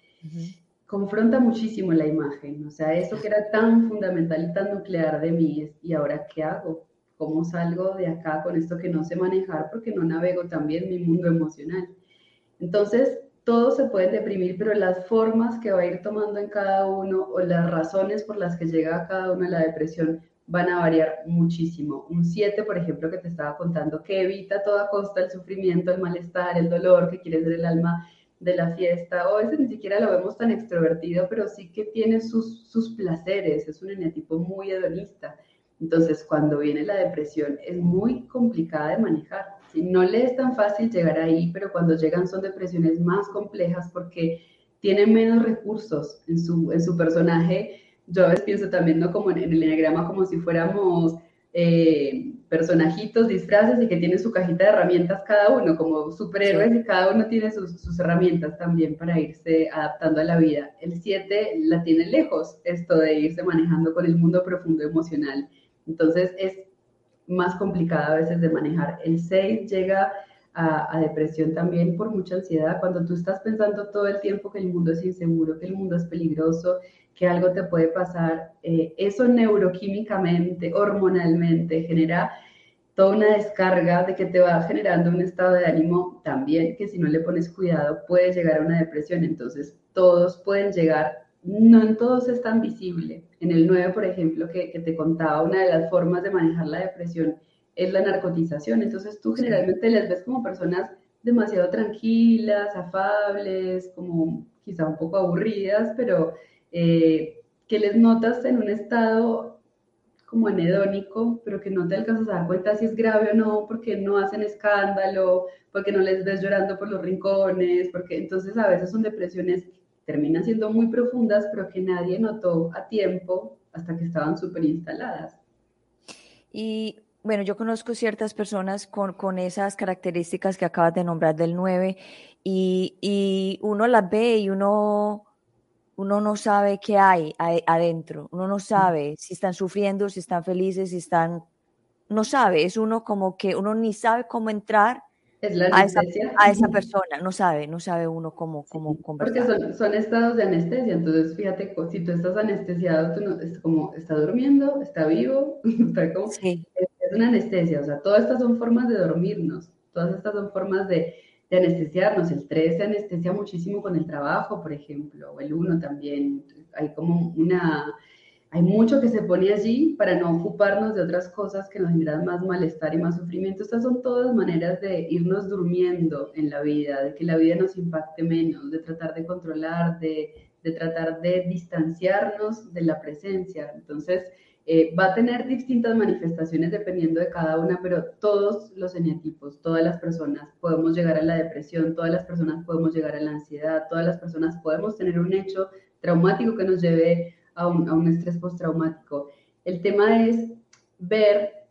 confronta muchísimo la imagen. O sea, eso que era tan fundamental y tan nuclear de mí es, ¿y ahora qué hago? ¿Cómo salgo de acá con esto que no sé manejar porque no navego también mi mundo emocional? Entonces, todos se pueden deprimir, pero las formas que va a ir tomando en cada uno o las razones por las que llega a cada uno a la depresión van a variar muchísimo. Un 7, por ejemplo, que te estaba contando, que evita a toda costa el sufrimiento, el malestar, el dolor, que quiere ser el alma de la fiesta, o ese ni siquiera lo vemos tan extrovertido, pero sí que tiene sus, sus placeres, es un eneatipo muy hedonista. Entonces, cuando viene la depresión, es muy complicada de manejar. Si No le es tan fácil llegar ahí, pero cuando llegan son depresiones más complejas porque tienen menos recursos en su, en su personaje yo a veces pienso también, ¿no? Como en, el enneagrama, como si fuéramos eh, personajitos, disfraces y que tienen su cajita de herramientas cada uno, como superhéroes y cada uno tiene sus, sus, herramientas también para irse adaptando a la vida. El 7 la tiene lejos, esto de irse manejando con el mundo profundo emocional. Entonces es más complicado a veces de manejar. El 6 llega a, a, depresión también por mucha ansiedad, cuando tú estás pensando todo el tiempo que el mundo es inseguro, que el mundo es peligroso, que algo te puede pasar, eh, eso neuroquímicamente, hormonalmente, genera toda una descarga de que te va generando un estado de ánimo también que si no le pones cuidado puede llegar a una depresión. Entonces, todos pueden llegar, no en todos es tan visible. En el 9, por ejemplo, que, que te contaba, una de las formas de manejar la depresión es la narcotización. Entonces, tú generalmente les ves como personas demasiado tranquilas, afables, como quizá un poco aburridas, pero eh, que les notas en un estado como anedónico, pero que no te alcanzas a dar cuenta si es grave o no, porque no hacen escándalo, porque no les ves llorando por los rincones, porque entonces a veces son depresiones terminan siendo muy profundas, pero que nadie notó a tiempo hasta que estaban súper instaladas. Y bueno, yo conozco ciertas personas con, con, esas características que acabas de nombrar del 9 y, y uno las ve y uno uno no sabe qué hay adentro, uno no sabe si están sufriendo, si están felices, si están, no sabe, es uno como que uno ni sabe cómo entrar a, esa, a, esa, persona, no sabe, no sabe uno cómo, cómo conversar. Porque son, estados de anestesia, entonces fíjate, si tú estás anestesiado, tú no, es como, está durmiendo, está vivo, está como, sí. es, es una anestesia, o sea, todas estas son formas de dormirnos, todas estas son formas de de anestesiarnos. El 3 se anestesia muchísimo con el trabajo, por ejemplo, o el 1 también. Hay como una, hay mucho que se pone allí para no ocuparnos de otras cosas que nos generan más malestar y más sufrimiento. Estas son todas maneras de irnos durmiendo en la vida, de que la vida nos impacte menos, de tratar de controlar, de, de tratar de distanciarnos de la presencia. Entonces, eh, va a tener distintas manifestaciones dependiendo de cada una, pero todos los eneatipos, todas las personas podemos llegar a la depresión, todas las personas podemos llegar a la ansiedad, todas las personas podemos tener un hecho traumático que nos lleve a un, a un estrés postraumático. El tema es ver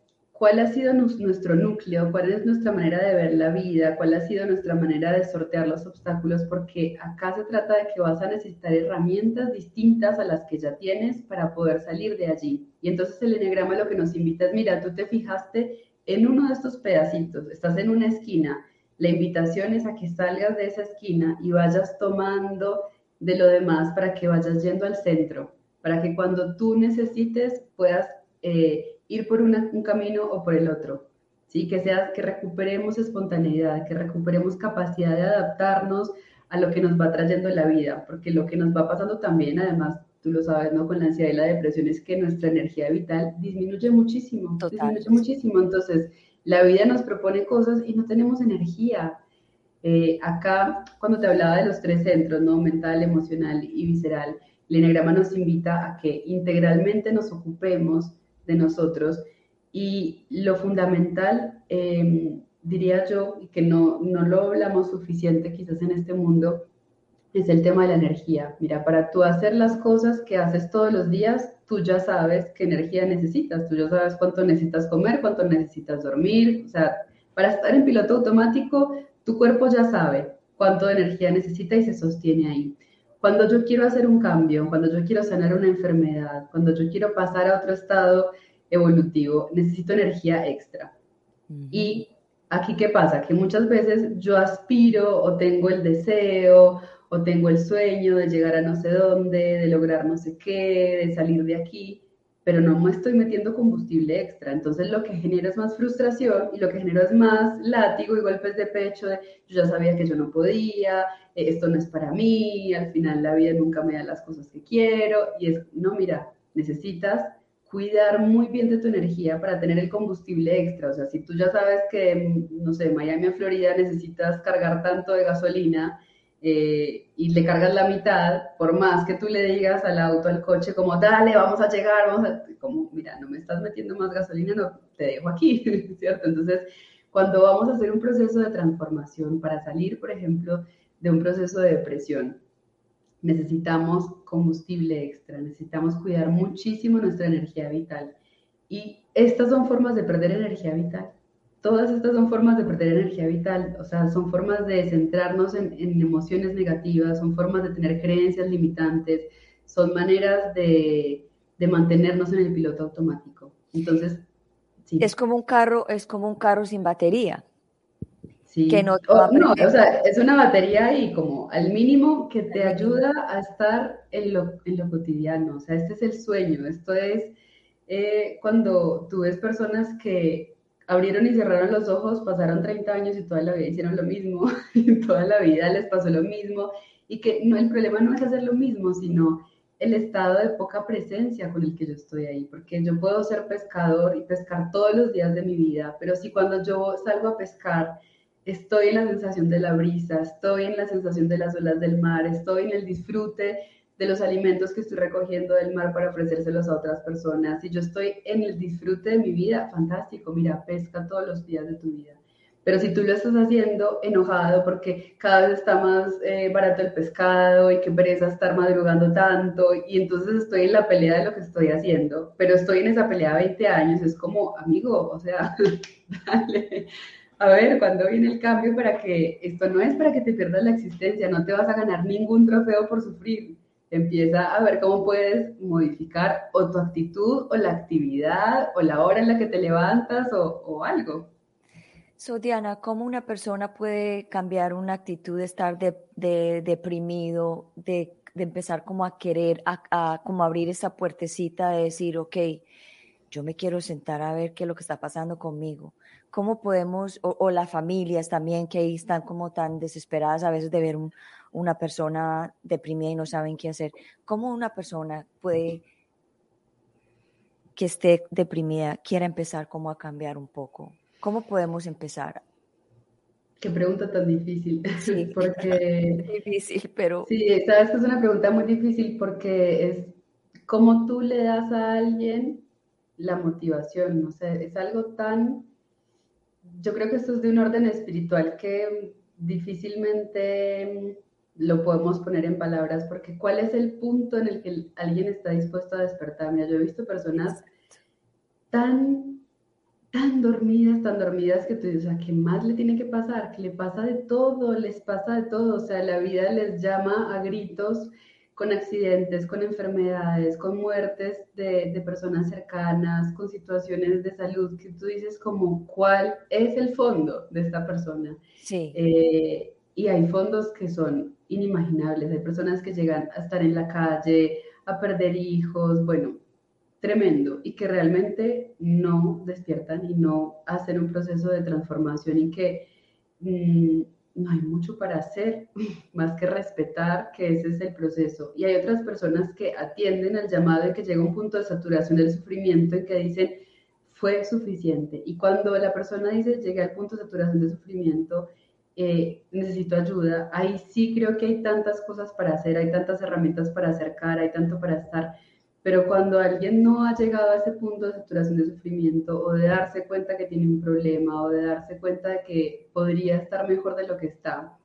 cuál ha sido nuestro núcleo, cuál es nuestra manera de ver la vida, cuál ha sido nuestra manera de sortear los obstáculos, porque acá se trata de que vas a necesitar herramientas distintas a las que ya tienes para poder salir de allí. Y entonces el enegrama lo que nos invita es, mira, tú te fijaste en uno de estos pedacitos, estás en una esquina, la invitación es a que salgas de esa esquina y vayas tomando de lo demás para que vayas yendo al centro, para que cuando tú necesites puedas... Eh, ir por un camino o por el otro. ¿sí? Que, sea, que recuperemos espontaneidad, que recuperemos capacidad de adaptarnos a lo que nos va trayendo la vida, porque lo que nos va pasando también, además, tú lo sabes, ¿no? Con la ansiedad y la depresión es que nuestra energía vital disminuye muchísimo, disminuye muchísimo. Entonces, la vida nos propone cosas y no tenemos energía. Eh, acá, cuando te hablaba de los tres centros, ¿no? Mental, emocional y visceral, el enagrama nos invita a que integralmente nos ocupemos de nosotros. Y lo fundamental, em, diría yo, y que no, no lo hablamos suficiente quizás en este mundo, es el tema de la energía. Mira, para tú hacer las cosas que haces todos los días, tú ya sabes qué energía necesitas, tú ya sabes cuánto necesitas comer, cuánto necesitas dormir, o sea, Para estar en piloto automático, tu cuerpo ya sabe cuánto de energía necesita y se sostiene ahí. Cuando yo quiero hacer un cambio, cuando yo quiero sanar una enfermedad, cuando yo quiero pasar a otro estado evolutivo, necesito energía extra. Y aquí, ¿qué pasa? Que muchas veces yo aspiro o tengo el deseo o tengo el sueño de llegar a no sé dónde, de lograr no sé qué, de salir de aquí, pero no me estoy metiendo combustible extra. Entonces lo que genera es más frustración y lo que genera es más látigo y golpes de pecho de yo ya sabía que yo no podía, eh, esto no es para mí, al final la vida nunca me da las cosas que quiero. Y es, no, mira, necesitas cuidar muy bien de tu energía para tener el combustible extra. O sea, si tú ya sabes que, no sé, Miami a Florida necesitas cargar tanto de gasolina, eh, y le cargas la mitad, por más que tú le digas al auto, al coche, como, dale, vamos a llegar, vamos a, como, mira, no me estás metiendo más gasolina, no, te dejo aquí, ¿cierto? Entonces, cuando vamos a hacer un proceso de transformación para salir, por ejemplo, de un proceso de depresión, necesitamos combustible extra, necesitamos cuidar muchísimo nuestra energía vital. Y estas son formas de perder energía vital todas estas son formas de perder energía vital, o sea, son formas de centrarnos en, emociones negativas, son formas de tener creencias limitantes, son maneras de, mantenernos en el piloto automático. Entonces, sí. Es como un carro, es como un carro sin batería. Sí. Que no, no, o sea, es una batería y como al mínimo que te ayuda a estar en lo, en lo cotidiano. O sea, este es el sueño. Esto es eh, cuando tú ves personas que abrieron y cerraron los ojos, pasaron 30 años y toda la vida hicieron lo mismo, y toda la vida les pasó lo mismo, y que no, el problema no es hacer lo mismo, sino el estado de poca presencia con el que yo estoy ahí, porque yo puedo ser pescador y pescar todos los días de mi vida, pero si cuando yo salgo a pescar estoy en la sensación de la brisa, estoy en la sensación de las olas del mar, estoy en el disfrute de los alimentos que estoy recogiendo del mar para ofrecérselos a otras personas. Si yo estoy en el disfrute de mi vida, fantástico, mira, pesca todos los días de tu vida. Pero si tú lo estás haciendo enojado porque cada vez está más eh, barato el pescado y que pereza estar madrugando tanto y entonces estoy en la pelea de lo que estoy haciendo, pero estoy en esa pelea 20 años, es como, amigo, o sea, dale, a ver, ¿cuándo viene el cambio para que esto no es para que te pierdas la existencia, no te vas a ganar ningún trofeo por sufrir, empieza a ver cómo puedes modificar o tu actitud o la actividad o la hora en la que te levantas o, algo. So, Diana, ¿cómo una persona puede cambiar una actitud de estar de, deprimido, de, empezar como a querer, a, como abrir esa puertecita de decir, ok, yo me quiero sentar a ver qué es lo que está pasando conmigo? ¿Cómo podemos, o, o las familias también que ahí están como tan desesperadas a veces de ver un, una persona deprimida y no saben qué hacer. ¿Cómo una persona puede que esté deprimida quiera empezar como a cambiar un poco? ¿Cómo podemos empezar? Qué pregunta tan difícil. Sí, porque difícil, pero sí, sabes que es una pregunta muy difícil porque es cómo tú le das a alguien la motivación, no sé, es algo tan yo creo que esto es de un orden espiritual que difícilmente lo podemos poner en palabras, porque ¿cuál es el punto en el que alguien está dispuesto a despertar? yo he visto personas tan, tan dormidas, tan dormidas que tú dices, o sea, ¿qué más le tiene que pasar? Que le pasa de todo, les pasa de todo, o sea, la vida les llama a gritos con accidentes, con enfermedades, con muertes de, de, personas cercanas, con situaciones de salud, que tú dices como, ¿cuál es el fondo de esta persona? Sí. Eh, y hay fondos que son inimaginables. Hay personas que llegan a estar en la calle, a perder hijos, bueno, tremendo, y que realmente no despiertan y no hacen un proceso de transformación y que mm, no hay mucho para hacer, más que respetar que ese es el proceso. Y hay otras personas que atienden al llamado y que llega un punto de saturación del sufrimiento y que dicen, fue suficiente. Y cuando la persona dice, llegué al punto de saturación del sufrimiento, eh, necesito ayuda, ahí sí creo que hay tantas cosas para hacer, hay tantas herramientas para acercar, hay tanto para estar, pero cuando alguien no ha llegado a ese punto de saturación de sufrimiento o de darse cuenta que tiene un problema o de darse cuenta de que podría estar mejor de lo que está,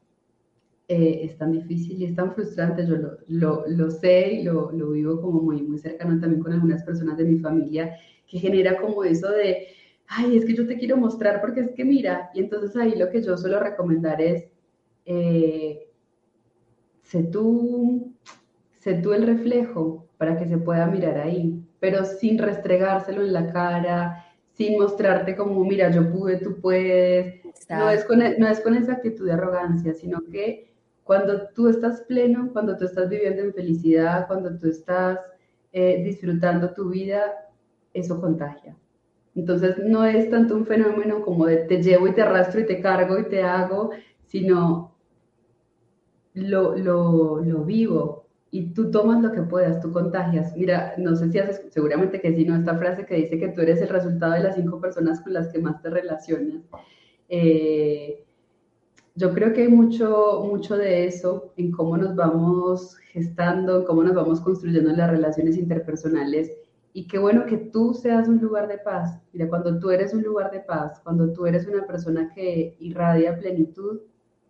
eh, es tan difícil y es tan frustrante, yo lo, lo, lo sé y lo, lo, vivo como muy, muy cercano también con algunas personas de mi familia, que genera como eso de ay, es que yo te quiero mostrar porque es que mira, y entonces ahí lo que yo suelo recomendar es, eh, sé tú, sé tú el reflejo para que se pueda mirar ahí, pero sin restregárselo en la cara, sin mostrarte como, mira, yo pude, tú puedes. No es, con, no es con esa actitud de arrogancia, sino que cuando tú estás pleno, cuando tú estás viviendo en felicidad, cuando tú estás eh, disfrutando tu vida, eso contagia. Entonces no es tanto un fenómeno como de te llevo y te arrastro y te cargo y te hago, sino lo, lo, lo vivo y tú tomas lo que puedas, tú contagias. Mira, no sé si haces, seguramente que sí, ¿no? Esta frase que dice que tú eres el resultado de las cinco personas con las que más te relacionas. Eh, yo creo que hay mucho, mucho de eso en cómo nos vamos gestando, cómo nos vamos construyendo las relaciones interpersonales. Y qué bueno que tú seas un lugar de paz. Mira, cuando tú eres un lugar de paz, cuando tú eres una persona que irradia plenitud,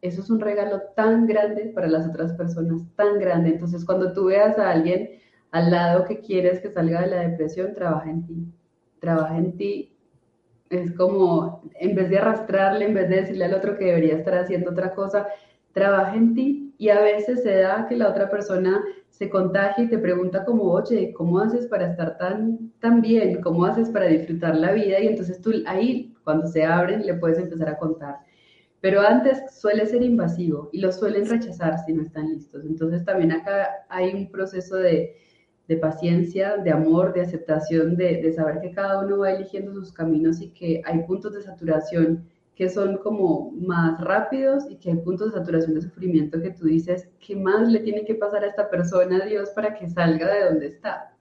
eso es un regalo tan grande para las otras personas, tan grande. Entonces, cuando tú veas a alguien al lado que quieres que salga de la depresión, trabaja en ti. Trabaja en ti es como, en vez de arrastrarle, en vez de decirle al otro que debería estar haciendo otra cosa, trabaja en ti y a veces se da que la otra persona se contagia y te pregunta como, oye, ¿cómo haces para estar tan, tan bien? ¿Cómo haces para disfrutar la vida? Y entonces tú ahí, cuando se abren, le puedes empezar a contar. Pero antes suele ser invasivo y lo suelen rechazar si no están listos. Entonces también acá hay un proceso de, de paciencia, de amor, de aceptación, de, de, saber que cada uno va eligiendo sus caminos y que hay puntos de saturación que son como más rápidos y que hay puntos de saturación de sufrimiento que tú dices, ¿qué más le tiene que pasar a esta persona, Dios, para que salga de donde está?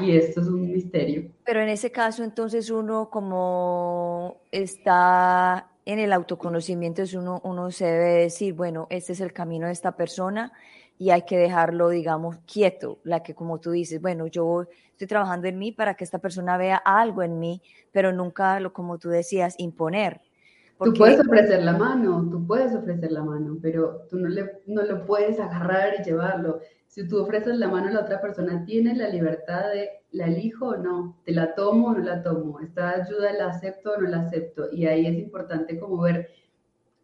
Y esto es un misterio. Pero en ese caso, entonces uno como está en el autoconocimiento, uno, uno se debe decir, bueno, este es el camino de esta persona, y hay que dejarlo, digamos, quieto, la que como tú dices, bueno, yo estoy trabajando en mí para que esta persona vea algo en mí, pero nunca, lo como tú decías, imponer. Tú puedes ofrecer la mano, tú puedes ofrecer la mano, pero tú no, le, no lo puedes agarrar y llevarlo. Si tú ofreces la mano a la otra persona, tiene la libertad de, ¿la elijo o no? ¿Te la tomo o no la tomo? ¿Esta ayuda la acepto o no la acepto? Y ahí es importante como ver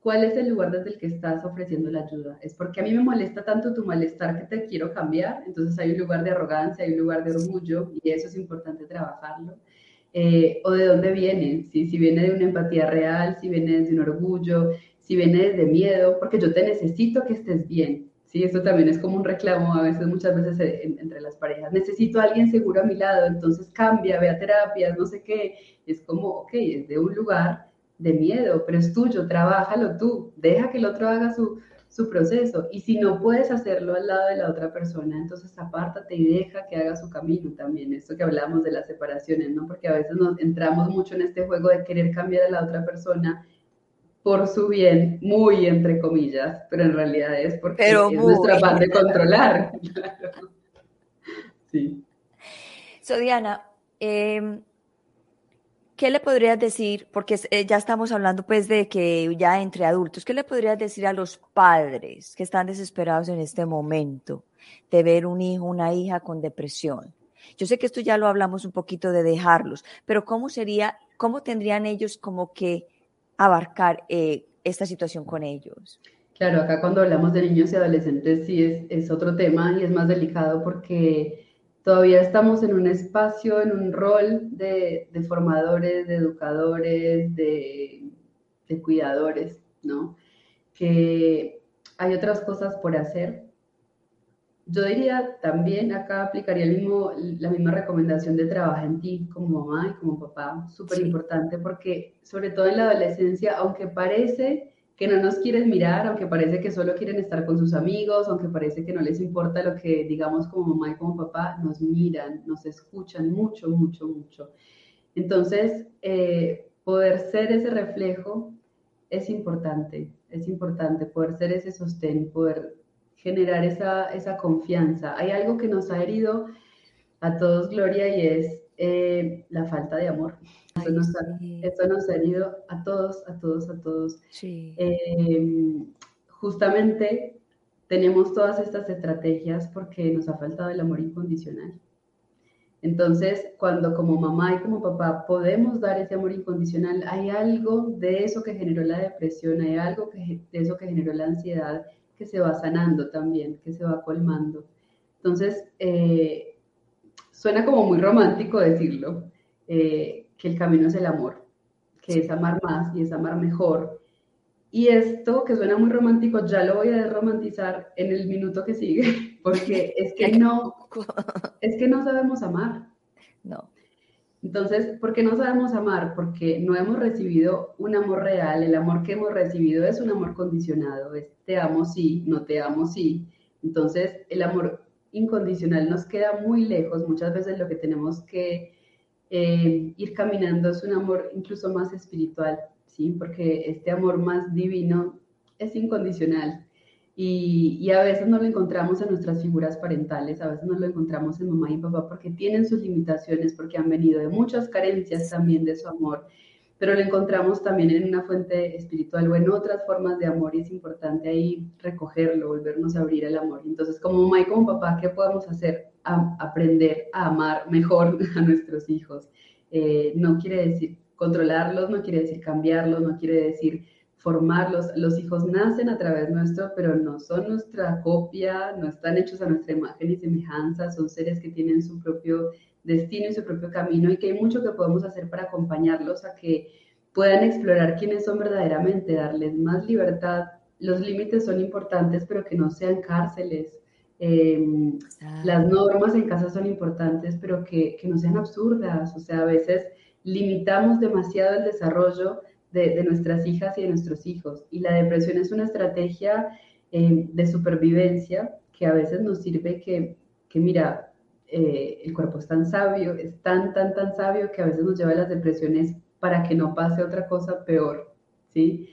¿Cuál es el lugar desde el que estás ofreciendo la ayuda? Es porque a mí me molesta tanto tu malestar que te quiero cambiar, entonces hay un lugar de arrogancia, hay un lugar de orgullo y eso es importante trabajarlo. Eh, o de dónde viene, ¿sí? si viene de una empatía real, si viene desde un orgullo, si viene desde miedo, porque yo te necesito que estés bien. Sí, eso también es como un reclamo a veces, muchas veces eh, entre las parejas. Necesito a alguien seguro a mi lado, entonces cambia, ve a terapias, no sé qué. Es como, ok, es de un lugar de miedo, pero es tuyo, trabájalo tú, deja que el otro haga su, su proceso. Y si no puedes hacerlo al lado de la otra persona, entonces apártate y deja que haga su camino también. Esto que hablamos de las separaciones, ¿no? Porque a veces nos entramos mucho en este juego de querer cambiar a la otra persona por su bien, muy entre comillas, pero en realidad es porque es nuestra afán de controlar. Sí. So, Diana, eh, ¿qué le podrías decir? Porque eh, ya estamos hablando pues de que ya entre adultos, ¿qué le podrías decir a los padres que están desesperados en este momento de ver un hijo, una hija con depresión? Yo sé que esto ya lo hablamos un poquito de dejarlos, pero ¿cómo sería, cómo tendrían ellos como que abarcar eh, esta situación con ellos? Claro, acá cuando hablamos de niños y adolescentes sí es, es otro tema y es más delicado porque todavía estamos en un espacio, en un rol de, formadores, de educadores, de, cuidadores, ¿no? Que hay otras cosas por hacer. Yo diría también, acá aplicaría el mismo, la misma recomendación de trabajar en ti como mamá y como papá, súper importante porque sobre todo en la adolescencia, aunque parece que no nos quieren mirar, aunque parece que solo quieren estar con sus amigos, aunque parece que no les importa lo que digamos como mamá y como papá, nos miran, nos escuchan mucho, mucho, mucho. Entonces, eh, poder ser ese reflejo es importante, es importante poder ser ese sostén, poder generar esa, esa confianza. Hay algo que nos ha herido a todos, Gloria, y es eh, la falta de amor. Eso nos, ha, nos, ha, herido a todos, a todos, a todos. Em, justamente tenemos todas estas estrategias porque nos ha faltado el amor incondicional. Entonces, cuando como mamá y como papá podemos dar ese amor incondicional, hay algo de eso que generó la depresión, hay algo que, de eso que generó la ansiedad que se va sanando también, que se va colmando. Entonces, eh, suena como muy romántico decirlo, eh, que el camino es el amor, que es amar más y es amar mejor. Y esto que suena muy romántico, ya lo voy a desromantizar en el minuto que sigue, porque es que no, es que no sabemos amar. No. Entonces, ¿por qué no sabemos amar? Porque no hemos recibido un amor real. El amor que hemos recibido es un amor condicionado. Es te amo sí, no te amo sí. Entonces, el amor incondicional nos queda muy lejos. Muchas veces lo que tenemos que eh, ir caminando es un amor incluso más espiritual, ¿sí? Porque este amor más divino es incondicional. Y, a veces no lo encontramos en nuestras figuras parentales, a veces no lo encontramos en mamá y papá porque tienen sus limitaciones, porque han venido de muchas carencias también de su amor, pero lo encontramos también en una fuente espiritual o en otras formas de amor y es importante ahí recogerlo, volvernos a abrir al amor. Entonces, como mamá y como papá, ¿qué podemos hacer? aprender a amar mejor a nuestros hijos. Eh, no quiere decir controlarlos, no quiere decir cambiarlos, no quiere decir formarlos. Los hijos nacen a través nuestro, pero no son nuestra copia, no están hechos a nuestra imagen y semejanza, son seres que tienen su propio destino y su propio camino y que hay mucho que podemos hacer para acompañarlos a que puedan explorar quiénes son verdaderamente, darles más libertad. Los límites son importantes, pero que no sean cárceles. Em, las normas en casa son importantes, pero que, que no sean absurdas. O sea, a veces limitamos demasiado el desarrollo de, nuestras hijas y de nuestros hijos. Y la depresión es una estrategia eh, de supervivencia que a veces nos sirve que, que mira, eh, el cuerpo es tan sabio, es tan, tan, tan sabio que a veces nos lleva a las depresiones para que no pase otra cosa peor, ¿sí?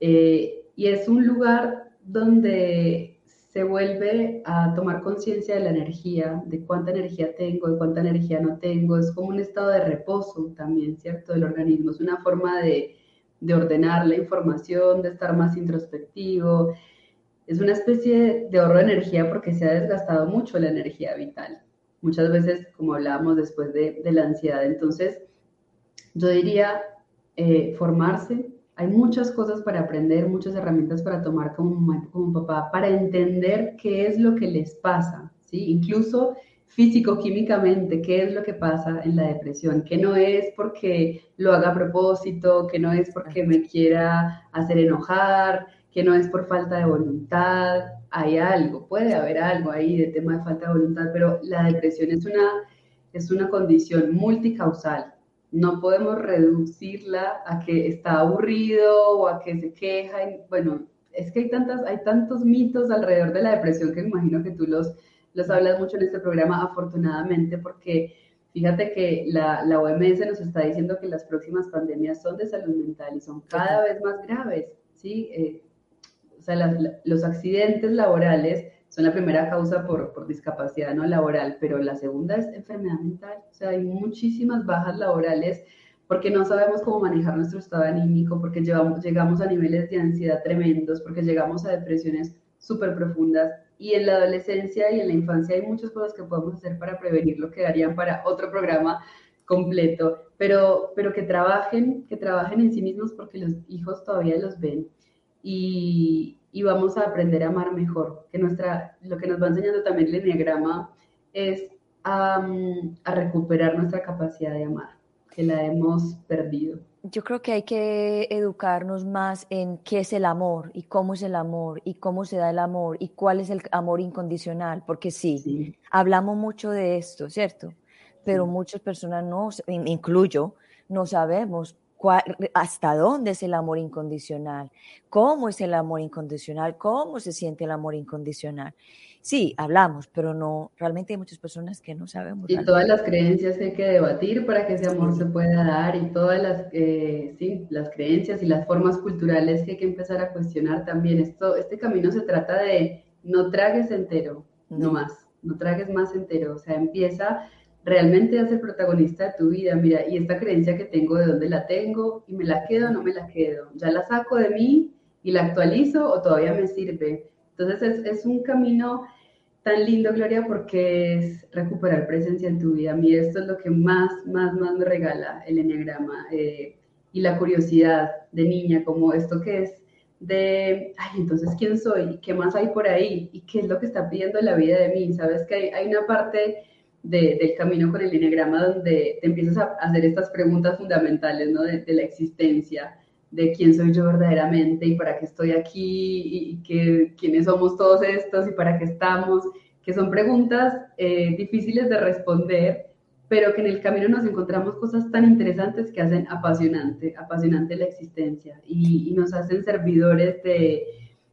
Eh, y es un lugar donde se vuelve a tomar conciencia de la energía, de cuánta energía tengo, de cuánta energía no tengo. Es como un estado de reposo también, ¿cierto? Del organismo. Es una forma de, de ordenar la información, de estar más introspectivo. Es una especie de ahorro de energía porque se ha desgastado mucho la energía vital. Muchas veces, como hablábamos después de, la ansiedad. Entonces, yo diría eh, formarse. Hay muchas cosas para aprender, muchas herramientas para tomar como, como papá, para entender qué es lo que les pasa, ¿sí? Incluso físico-químicamente qué es lo que pasa en la depresión, que no es porque lo haga a propósito, que no es porque me quiera hacer enojar, que no es por falta de voluntad, hay algo, puede haber algo ahí de tema de falta de voluntad, pero la depresión es una, es una condición multicausal. No podemos reducirla a que está aburrido o a que se queja. bueno, es que hay, tantas, hay tantos mitos alrededor de la depresión que me imagino que tú los, los hablas mucho en este programa, afortunadamente, porque fíjate que la, la OMS nos está diciendo que las próximas pandemias son de salud mental y son cada vez más graves, ¿sí? Eh, o sea, los accidentes laborales son la primera causa por, por, discapacidad no laboral, pero la segunda es enfermedad mental. O sea, hay muchísimas bajas laborales porque no sabemos cómo manejar nuestro estado anímico, porque llevamos, llegamos a niveles de ansiedad tremendos, porque llegamos a depresiones súper profundas y en la adolescencia y en la infancia hay muchas cosas que podemos hacer para prevenirlo que darían para otro programa completo, pero, pero que trabajen, que trabajen en sí mismos porque los hijos todavía los ven y, y vamos a aprender a amar mejor, que nuestra, lo que nos va enseñando también el enneagrama es a, a recuperar nuestra capacidad de amar, que la hemos perdido. Yo creo que hay que educarnos más en qué es el amor y cómo es el amor y cómo se da el amor y cuál es el amor incondicional, porque sí, hablamos mucho de esto, ¿cierto? Pero muchas personas no, incluyo, no sabemos hasta dónde es el amor incondicional, cómo es el amor incondicional, cómo se siente el amor incondicional sí, hablamos, pero no, realmente hay muchas personas que no sabemos. Y todas las creencias hay que debatir para que ese amor se pueda dar y todas las, eh, sí, las creencias y las formas culturales que hay que empezar a cuestionar también. Esto, este camino se trata de no tragues entero, no más, no tragues más entero, o sea, empieza realmente a ser protagonista de tu vida, mira, y esta creencia que tengo, ¿de dónde la tengo? ¿Y me la quedo o no me la quedo? ¿Ya la saco de mí y la actualizo o todavía me sirve? Entonces es, un camino tan lindo, Gloria, porque es recuperar presencia en tu vida. A mí esto es lo que más, más, más me regala el enneagrama eh, y la curiosidad de niña, como esto que es de, ay, entonces, ¿quién soy? ¿Qué más hay por ahí? ¿Y qué es lo que está pidiendo la vida de mí? Sabes que hay, hay una parte del camino con el enneagrama donde te empiezas a hacer estas preguntas fundamentales, ¿no? De, de la existencia de quién soy yo verdaderamente y para qué estoy aquí y, que, quiénes somos todos estos y para qué estamos, que son preguntas eh, difíciles de responder, pero que en el camino nos encontramos cosas tan interesantes que hacen apasionante, apasionante la existencia y, y nos hacen servidores de,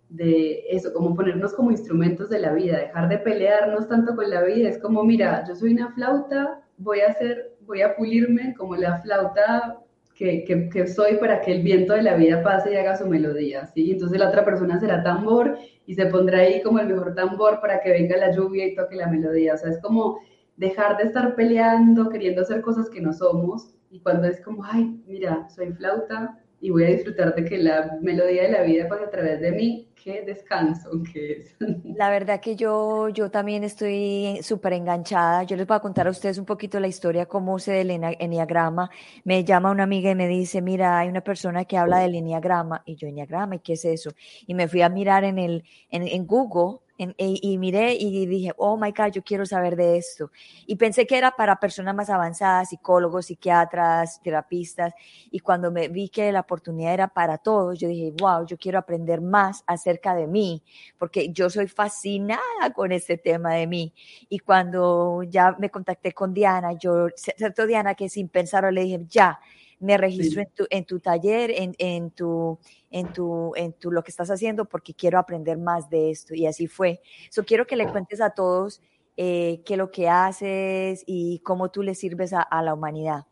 de eso, como ponernos como instrumentos de la vida, dejar de pelearnos tanto con la vida, es como, mira, yo soy una flauta, voy a hacer, voy a pulirme como la flauta que, soy para que el viento de la vida pase y haga su melodía, ¿sí? Entonces la otra persona será tambor y se pondrá ahí como el mejor tambor para que venga la lluvia y toque la melodía, o sea, es como dejar de estar peleando, queriendo hacer cosas que no somos, y cuando es como, ay, mira, soy flauta y voy a disfrutar de que la melodía de la vida pase a través de mí, qué descanso que es. La verdad que yo, yo también estoy súper enganchada. Yo les voy a contar a ustedes un poquito la historia, cómo sé del enneagrama. Me llama una amiga y me dice, mira, hay una persona que habla del enneagrama. Y yo, enneagrama, ¿y qué es eso? Y me fui a mirar en, el, en, en Google y, miré y dije, oh my God, yo quiero saber de esto. Y pensé que era para personas más avanzadas, psicólogos, psiquiatras, terapistas. Y cuando me vi que la oportunidad era para todos, yo dije, wow, yo quiero aprender más acerca de mí, porque yo soy fascinada con este tema de mí. Y cuando ya me contacté con Diana, yo, cierto Diana, que sin pensarlo le dije, ya, me registro en, tu, en tu taller, en, en, tu, en, tu, en tu, lo que estás haciendo, porque quiero aprender más de esto. Y así fue. So, quiero que le cuentes a todos eh, qué es lo que haces y cómo tú le sirves a, a la humanidad.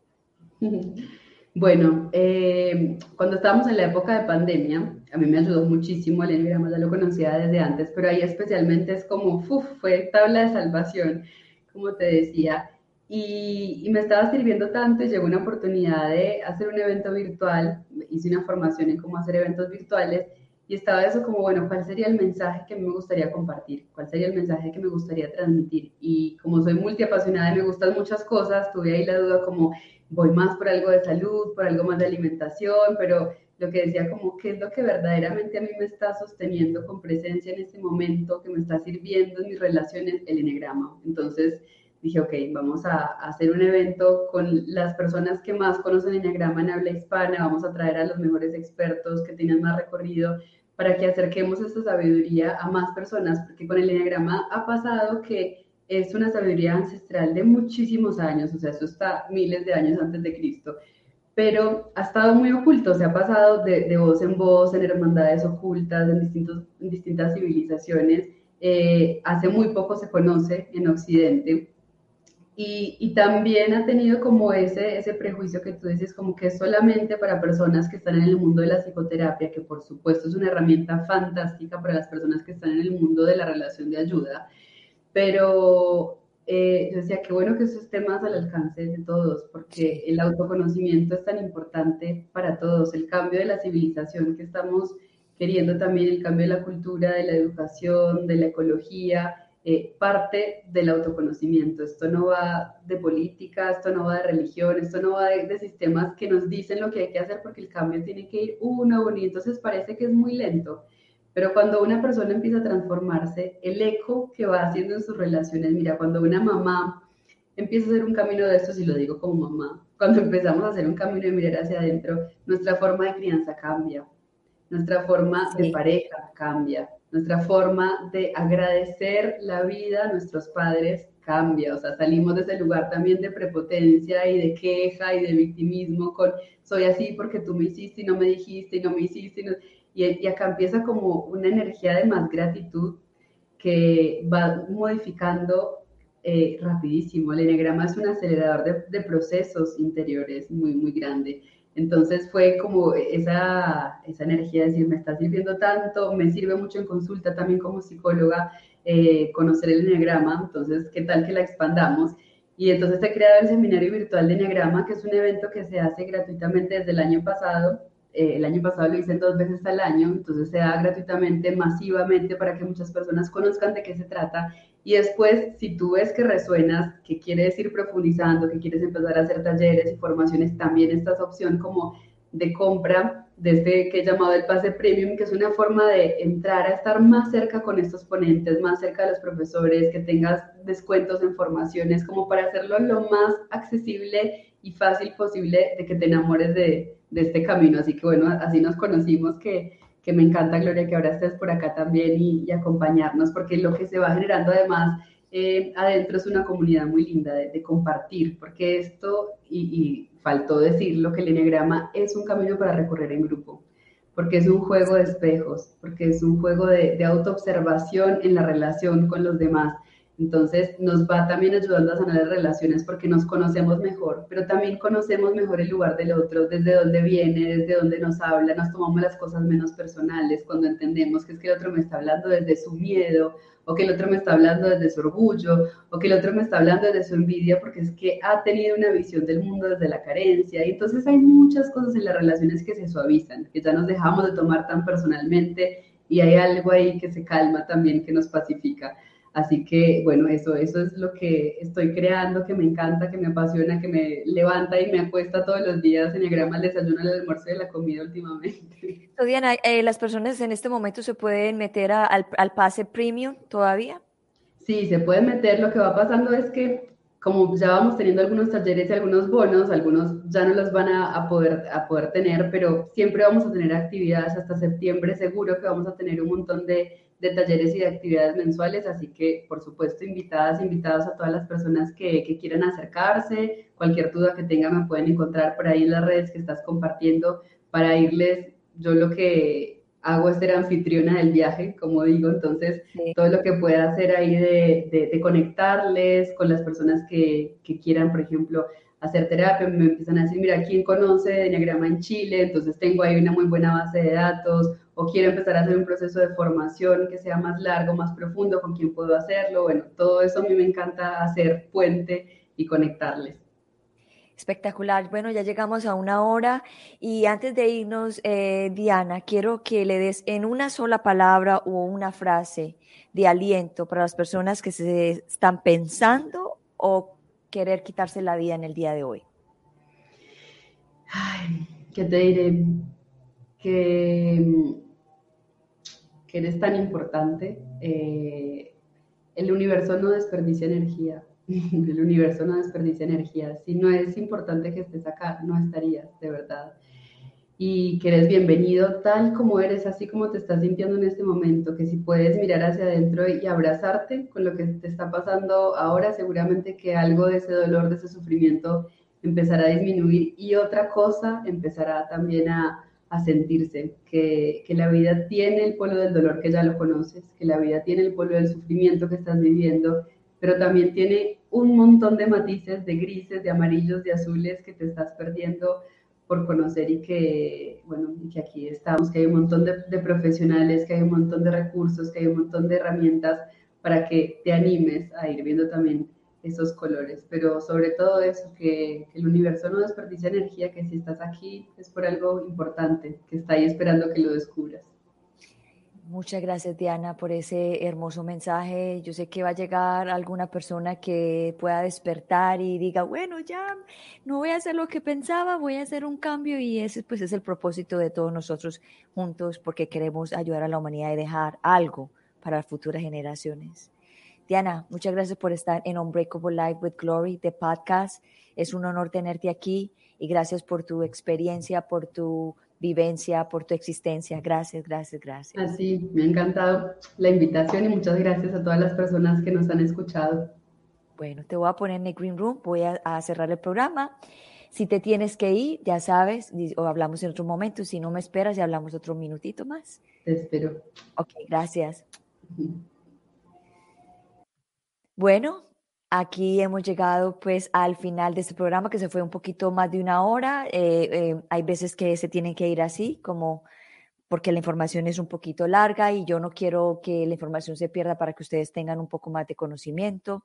Bueno, eh, cuando estábamos en la época de pandemia, a mí me ayudó muchísimo el enneagrama, ya lo conocía desde antes, pero ahí especialmente es como, fue tabla de salvación, como te decía. Y, me estaba sirviendo tanto y llegó una oportunidad de hacer un evento virtual, hice una formación en cómo hacer eventos virtuales y estaba eso como, bueno, ¿cuál sería el mensaje que me gustaría compartir? ¿Cuál sería el mensaje que me gustaría transmitir? Y como soy multiapasionada y me gustan muchas cosas, tuve ahí la duda como, voy más por algo de salud, por algo más de alimentación, pero lo que decía como, ¿qué es lo que verdaderamente a mí me está sosteniendo con presencia en este momento, que me está sirviendo en mis relaciones? El enegrama. Entonces, dije, ok, vamos a, hacer un evento con las personas que más conocen Enneagrama en habla hispana, vamos a traer a los mejores expertos que tienen más recorrido para que acerquemos esta sabiduría a más personas, porque con el Enneagrama ha pasado que es una sabiduría ancestral de muchísimos años, o sea, eso está miles de años antes de Cristo, pero ha estado muy oculto, se ha pasado de, voz en voz, en hermandades ocultas, en, distintos, en distintas civilizaciones, eh, hace muy poco se conoce en Occidente, y, también ha tenido como ese, ese prejuicio que tú dices, como que es solamente para personas que están en el mundo de la psicoterapia, que por supuesto es una herramienta fantástica para las personas que están en el mundo de la relación de ayuda, pero eh, yo decía, qué bueno que eso esté más al alcance de todos, porque el autoconocimiento es tan importante para todos, el cambio de la civilización que estamos queriendo también, el cambio de la cultura, de la educación, de la ecología, eh, parte del autoconocimiento. Esto no va de política, esto no va de religión, esto no va de, sistemas que nos dicen lo que hay que hacer porque el cambio tiene que ir uno a uno y entonces parece que es muy lento. Pero cuando una persona empieza a transformarse, el eco que va haciendo en sus relaciones, mira, cuando una mamá empieza a hacer un camino de estos, y lo digo como mamá, cuando empezamos a hacer un camino de mirar hacia adentro, nuestra forma de crianza cambia, nuestra forma de pareja cambia, nuestra forma de agradecer la vida a nuestros padres cambia, o sea, salimos de ese lugar también de prepotencia y de queja y de victimismo con soy así porque tú me hiciste y no me dijiste y no me hiciste y, acá empieza como una energía de más gratitud que va modificando eh, rapidísimo. El enegrama es un acelerador de, de procesos interiores muy, muy grande. Entonces fue como esa, esa energía de decir, me está sirviendo tanto, me sirve mucho en consulta también como psicóloga eh, conocer el enneagrama, entonces, ¿qué tal que la expandamos? Y entonces he creado el seminario virtual de enneagrama, que es un evento que se hace gratuitamente desde el año pasado. Eh, el año pasado lo hice dos veces al año, entonces se da gratuitamente, masivamente, para que muchas personas conozcan de qué se trata. Y después, si tú ves que resuenas, que quieres ir profundizando, que quieres empezar a hacer talleres y formaciones, también esta es opción como de compra desde este que he llamado el pase premium, que es una forma de entrar a estar más cerca con estos ponentes, más cerca de los profesores, que tengas descuentos en formaciones, como para hacerlo lo más accesible y fácil posible de que te enamores de, de este camino. Así que bueno, así nos conocimos, que, que, me encanta, Gloria, que ahora estés por acá también y, acompañarnos, porque lo que se va generando además eh, adentro es una comunidad muy linda de, compartir, porque esto, y, y faltó decirlo, que el Enneagrama es un camino para recorrer en grupo, porque es un juego de espejos, porque es un juego de autoobservación en la relación con los demás. Entonces nos va también ayudando a sanar las relaciones porque nos conocemos mejor, pero también conocemos mejor el lugar del otro, desde dónde viene, desde dónde nos habla, nos tomamos las cosas menos personales cuando entendemos que es que el otro me está hablando desde su miedo o que el otro me está hablando desde su orgullo, o que el otro me está hablando desde su envidia, porque es que ha tenido una visión del mundo desde la carencia. Y entonces hay muchas cosas en las relaciones que se suavizan, que ya nos dejamos de tomar tan personalmente y hay algo ahí que se calma también, que nos pacifica. Así que, bueno, eso, eso es lo que estoy creando, que me encanta, que me apasiona, que me levanta y me acuesta todos los días en el grama el desayuno, el almuerzo y la comida últimamente. Diana, eh, ¿las personas en este momento se pueden meter al, al, pase premium todavía? Sí, se pueden meter. Lo que va pasando es que como ya vamos teniendo algunos talleres y algunos bonos, algunos ya no los van a, a, poder, a poder tener, pero siempre vamos a tener actividades hasta septiembre, seguro que vamos a tener un montón de de talleres y de actividades mensuales, así que por supuesto invitadas, invitados a todas las personas que, que, quieran acercarse, cualquier duda que tengan me pueden encontrar por ahí en las redes que estás compartiendo. Para irles, yo lo que hago es ser anfitriona del viaje, como digo, entonces todo lo que pueda hacer ahí de, de, conectarles con las personas que, que quieran, por ejemplo, hacer terapia, me empiezan a decir, mira, ¿quién conoce de Enneagrama en Chile? Entonces tengo ahí una muy buena base de datos, o quiero empezar a hacer un proceso de formación que sea más largo, más profundo, ¿con quién puedo hacerlo? Bueno, todo eso a mí me encanta hacer puente y conectarles. Espectacular. Bueno, ya llegamos a una hora y antes de irnos, eh, Diana, quiero que le des en una sola palabra o una frase de aliento para las personas que se están pensando o querer quitarse la vida en el día de hoy? Ay, ¿qué te diré? Que, que eres tan importante. Eh, el universo no desperdicia energía. El universo no desperdicia energía. Si no es importante que estés acá, no estarías, de verdad y que eres bienvenido tal como eres, así como te estás sintiendo en este momento, que si puedes mirar hacia adentro y abrazarte con lo que te está pasando ahora, seguramente que algo de ese dolor, de ese sufrimiento empezará a disminuir y otra cosa empezará también a, a sentirse, que, que, la vida tiene el polo del dolor que ya lo conoces, que la vida tiene el polo del sufrimiento que estás viviendo, pero también tiene un montón de matices, de grises, de amarillos, de azules que te estás perdiendo por conocer y que, bueno, que aquí estamos, que hay un montón de, de, profesionales, que hay un montón de recursos, que hay un montón de herramientas para que te animes a ir viendo también esos colores. Pero sobre todo eso, que, el universo no desperdicia energía, que si estás aquí es por algo importante, que está ahí esperando que lo descubras. Muchas gracias, Diana, por ese hermoso mensaje. Yo sé que va a llegar alguna persona que pueda despertar y diga, bueno, ya no voy a hacer lo que pensaba, voy a hacer un cambio y ese pues es el propósito de todos nosotros juntos porque queremos ayudar a la humanidad y dejar algo para futuras generaciones. Diana, muchas gracias por estar en Unbreakable Life with Glory, de podcast. Es un honor tenerte aquí y gracias por tu experiencia, por tu vivencia, por tu existencia. Gracias, gracias, gracias. Así, me ha encantado la invitación y muchas gracias a todas las personas que nos han escuchado. Bueno, te voy a poner en el Green Room, voy a, a cerrar el programa. Si te tienes que ir, ya sabes, o hablamos en otro momento. Si no me esperas, ya hablamos otro minutito más. Te espero. Ok, gracias. Bueno, Aquí hemos llegado pues al final de este programa que se fue un poquito más de una hora. Eh, eh, hay veces que se tienen que ir así, como porque la información es un poquito larga y yo no quiero que la información se pierda para que ustedes tengan un poco más de conocimiento.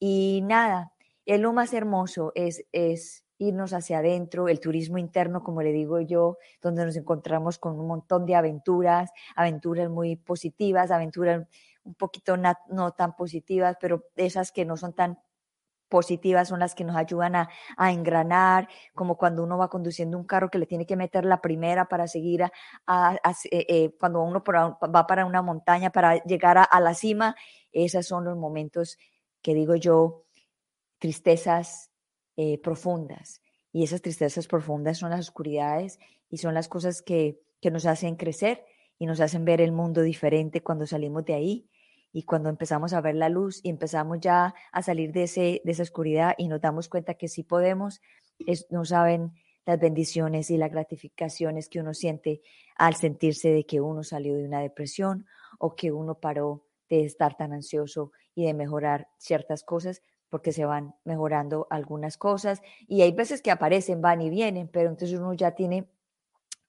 Y nada, es lo más hermoso, es, es irnos hacia adentro, el turismo interno, como le digo yo, donde nos encontramos con un montón de aventuras, aventuras muy positivas, aventuras un poquito no tan positivas, pero esas que no son tan positivas son las que nos ayudan a, engranar, como cuando uno va conduciendo un carro que le tiene que meter la primera para seguir a, eh, eh, cuando uno va para una montaña para llegar a, la cima, esos son los momentos que digo yo, tristezas eh, profundas. Y esas tristezas profundas son las oscuridades y son las cosas que, que nos hacen crecer y nos hacen ver el mundo diferente cuando salimos de ahí. Y cuando empezamos a ver la luz y empezamos ya a salir de, ese, de esa oscuridad y nos damos cuenta que sí podemos, no saben las bendiciones y las gratificaciones que uno siente al sentirse de que uno salió de una depresión o que uno paró de estar tan ansioso y de mejorar ciertas cosas porque se van mejorando algunas cosas. Y hay veces que aparecen, van y vienen, pero entonces uno ya tiene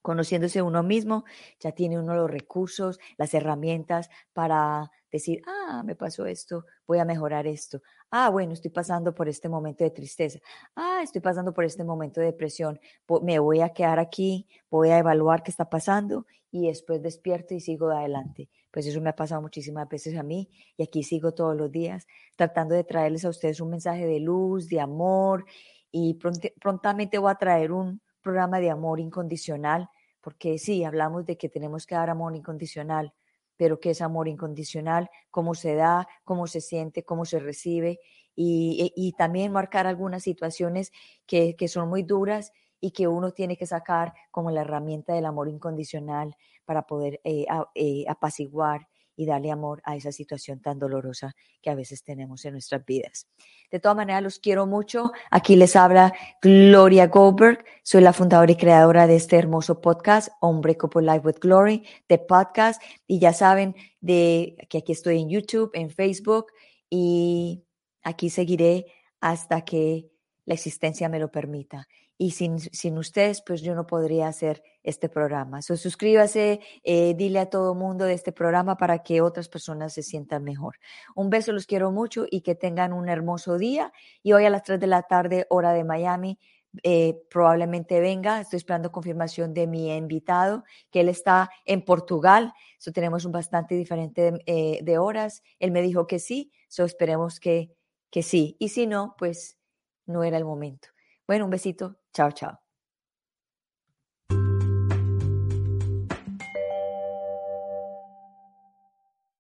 conociéndose uno mismo, ya tiene uno los recursos, las herramientas para decir, ah, me pasó esto, voy a mejorar esto. Ah, bueno, estoy pasando por este momento de tristeza. Ah, estoy pasando por este momento de depresión. Me voy a quedar aquí, voy a evaluar qué está pasando y después despierto y sigo adelante. Pues eso me ha pasado muchísimas veces a mí y aquí sigo todos los días tratando de traerles a ustedes un mensaje de luz, de amor y prontamente voy a traer un programa de amor incondicional, porque sí, hablamos de que tenemos que dar amor incondicional, pero ¿qué es amor incondicional? ¿Cómo se da? ¿Cómo se siente? ¿Cómo se recibe? Y, y, también marcar algunas situaciones que, que son muy duras y que uno tiene que sacar como la herramienta del amor incondicional para poder eh, eh, apaciguar y darle amor a esa situación tan dolorosa que a veces tenemos en nuestras vidas. De todas maneras, los quiero mucho. Aquí les habla Gloria Goldberg. Soy la fundadora y creadora de este hermoso podcast, Unbreakable Life with Glory, de podcast. Y ya saben de que aquí estoy en YouTube, en Facebook y aquí seguiré hasta que la existencia me lo permita y sin, sin, ustedes, pues yo no podría hacer este programa. So, suscríbase, eh, dile a todo mundo de este programa para que otras personas se sientan mejor. Un beso, los quiero mucho y que tengan un hermoso día. Y hoy a las 3 de la tarde, hora de Miami, eh, probablemente venga. Estoy esperando confirmación de mi invitado, que él está en Portugal. So, tenemos un bastante diferente eh, de horas. Él me dijo que sí, so, esperemos que, que sí. Y si no, pues no era el momento. Bueno, un besito. Chao, chao.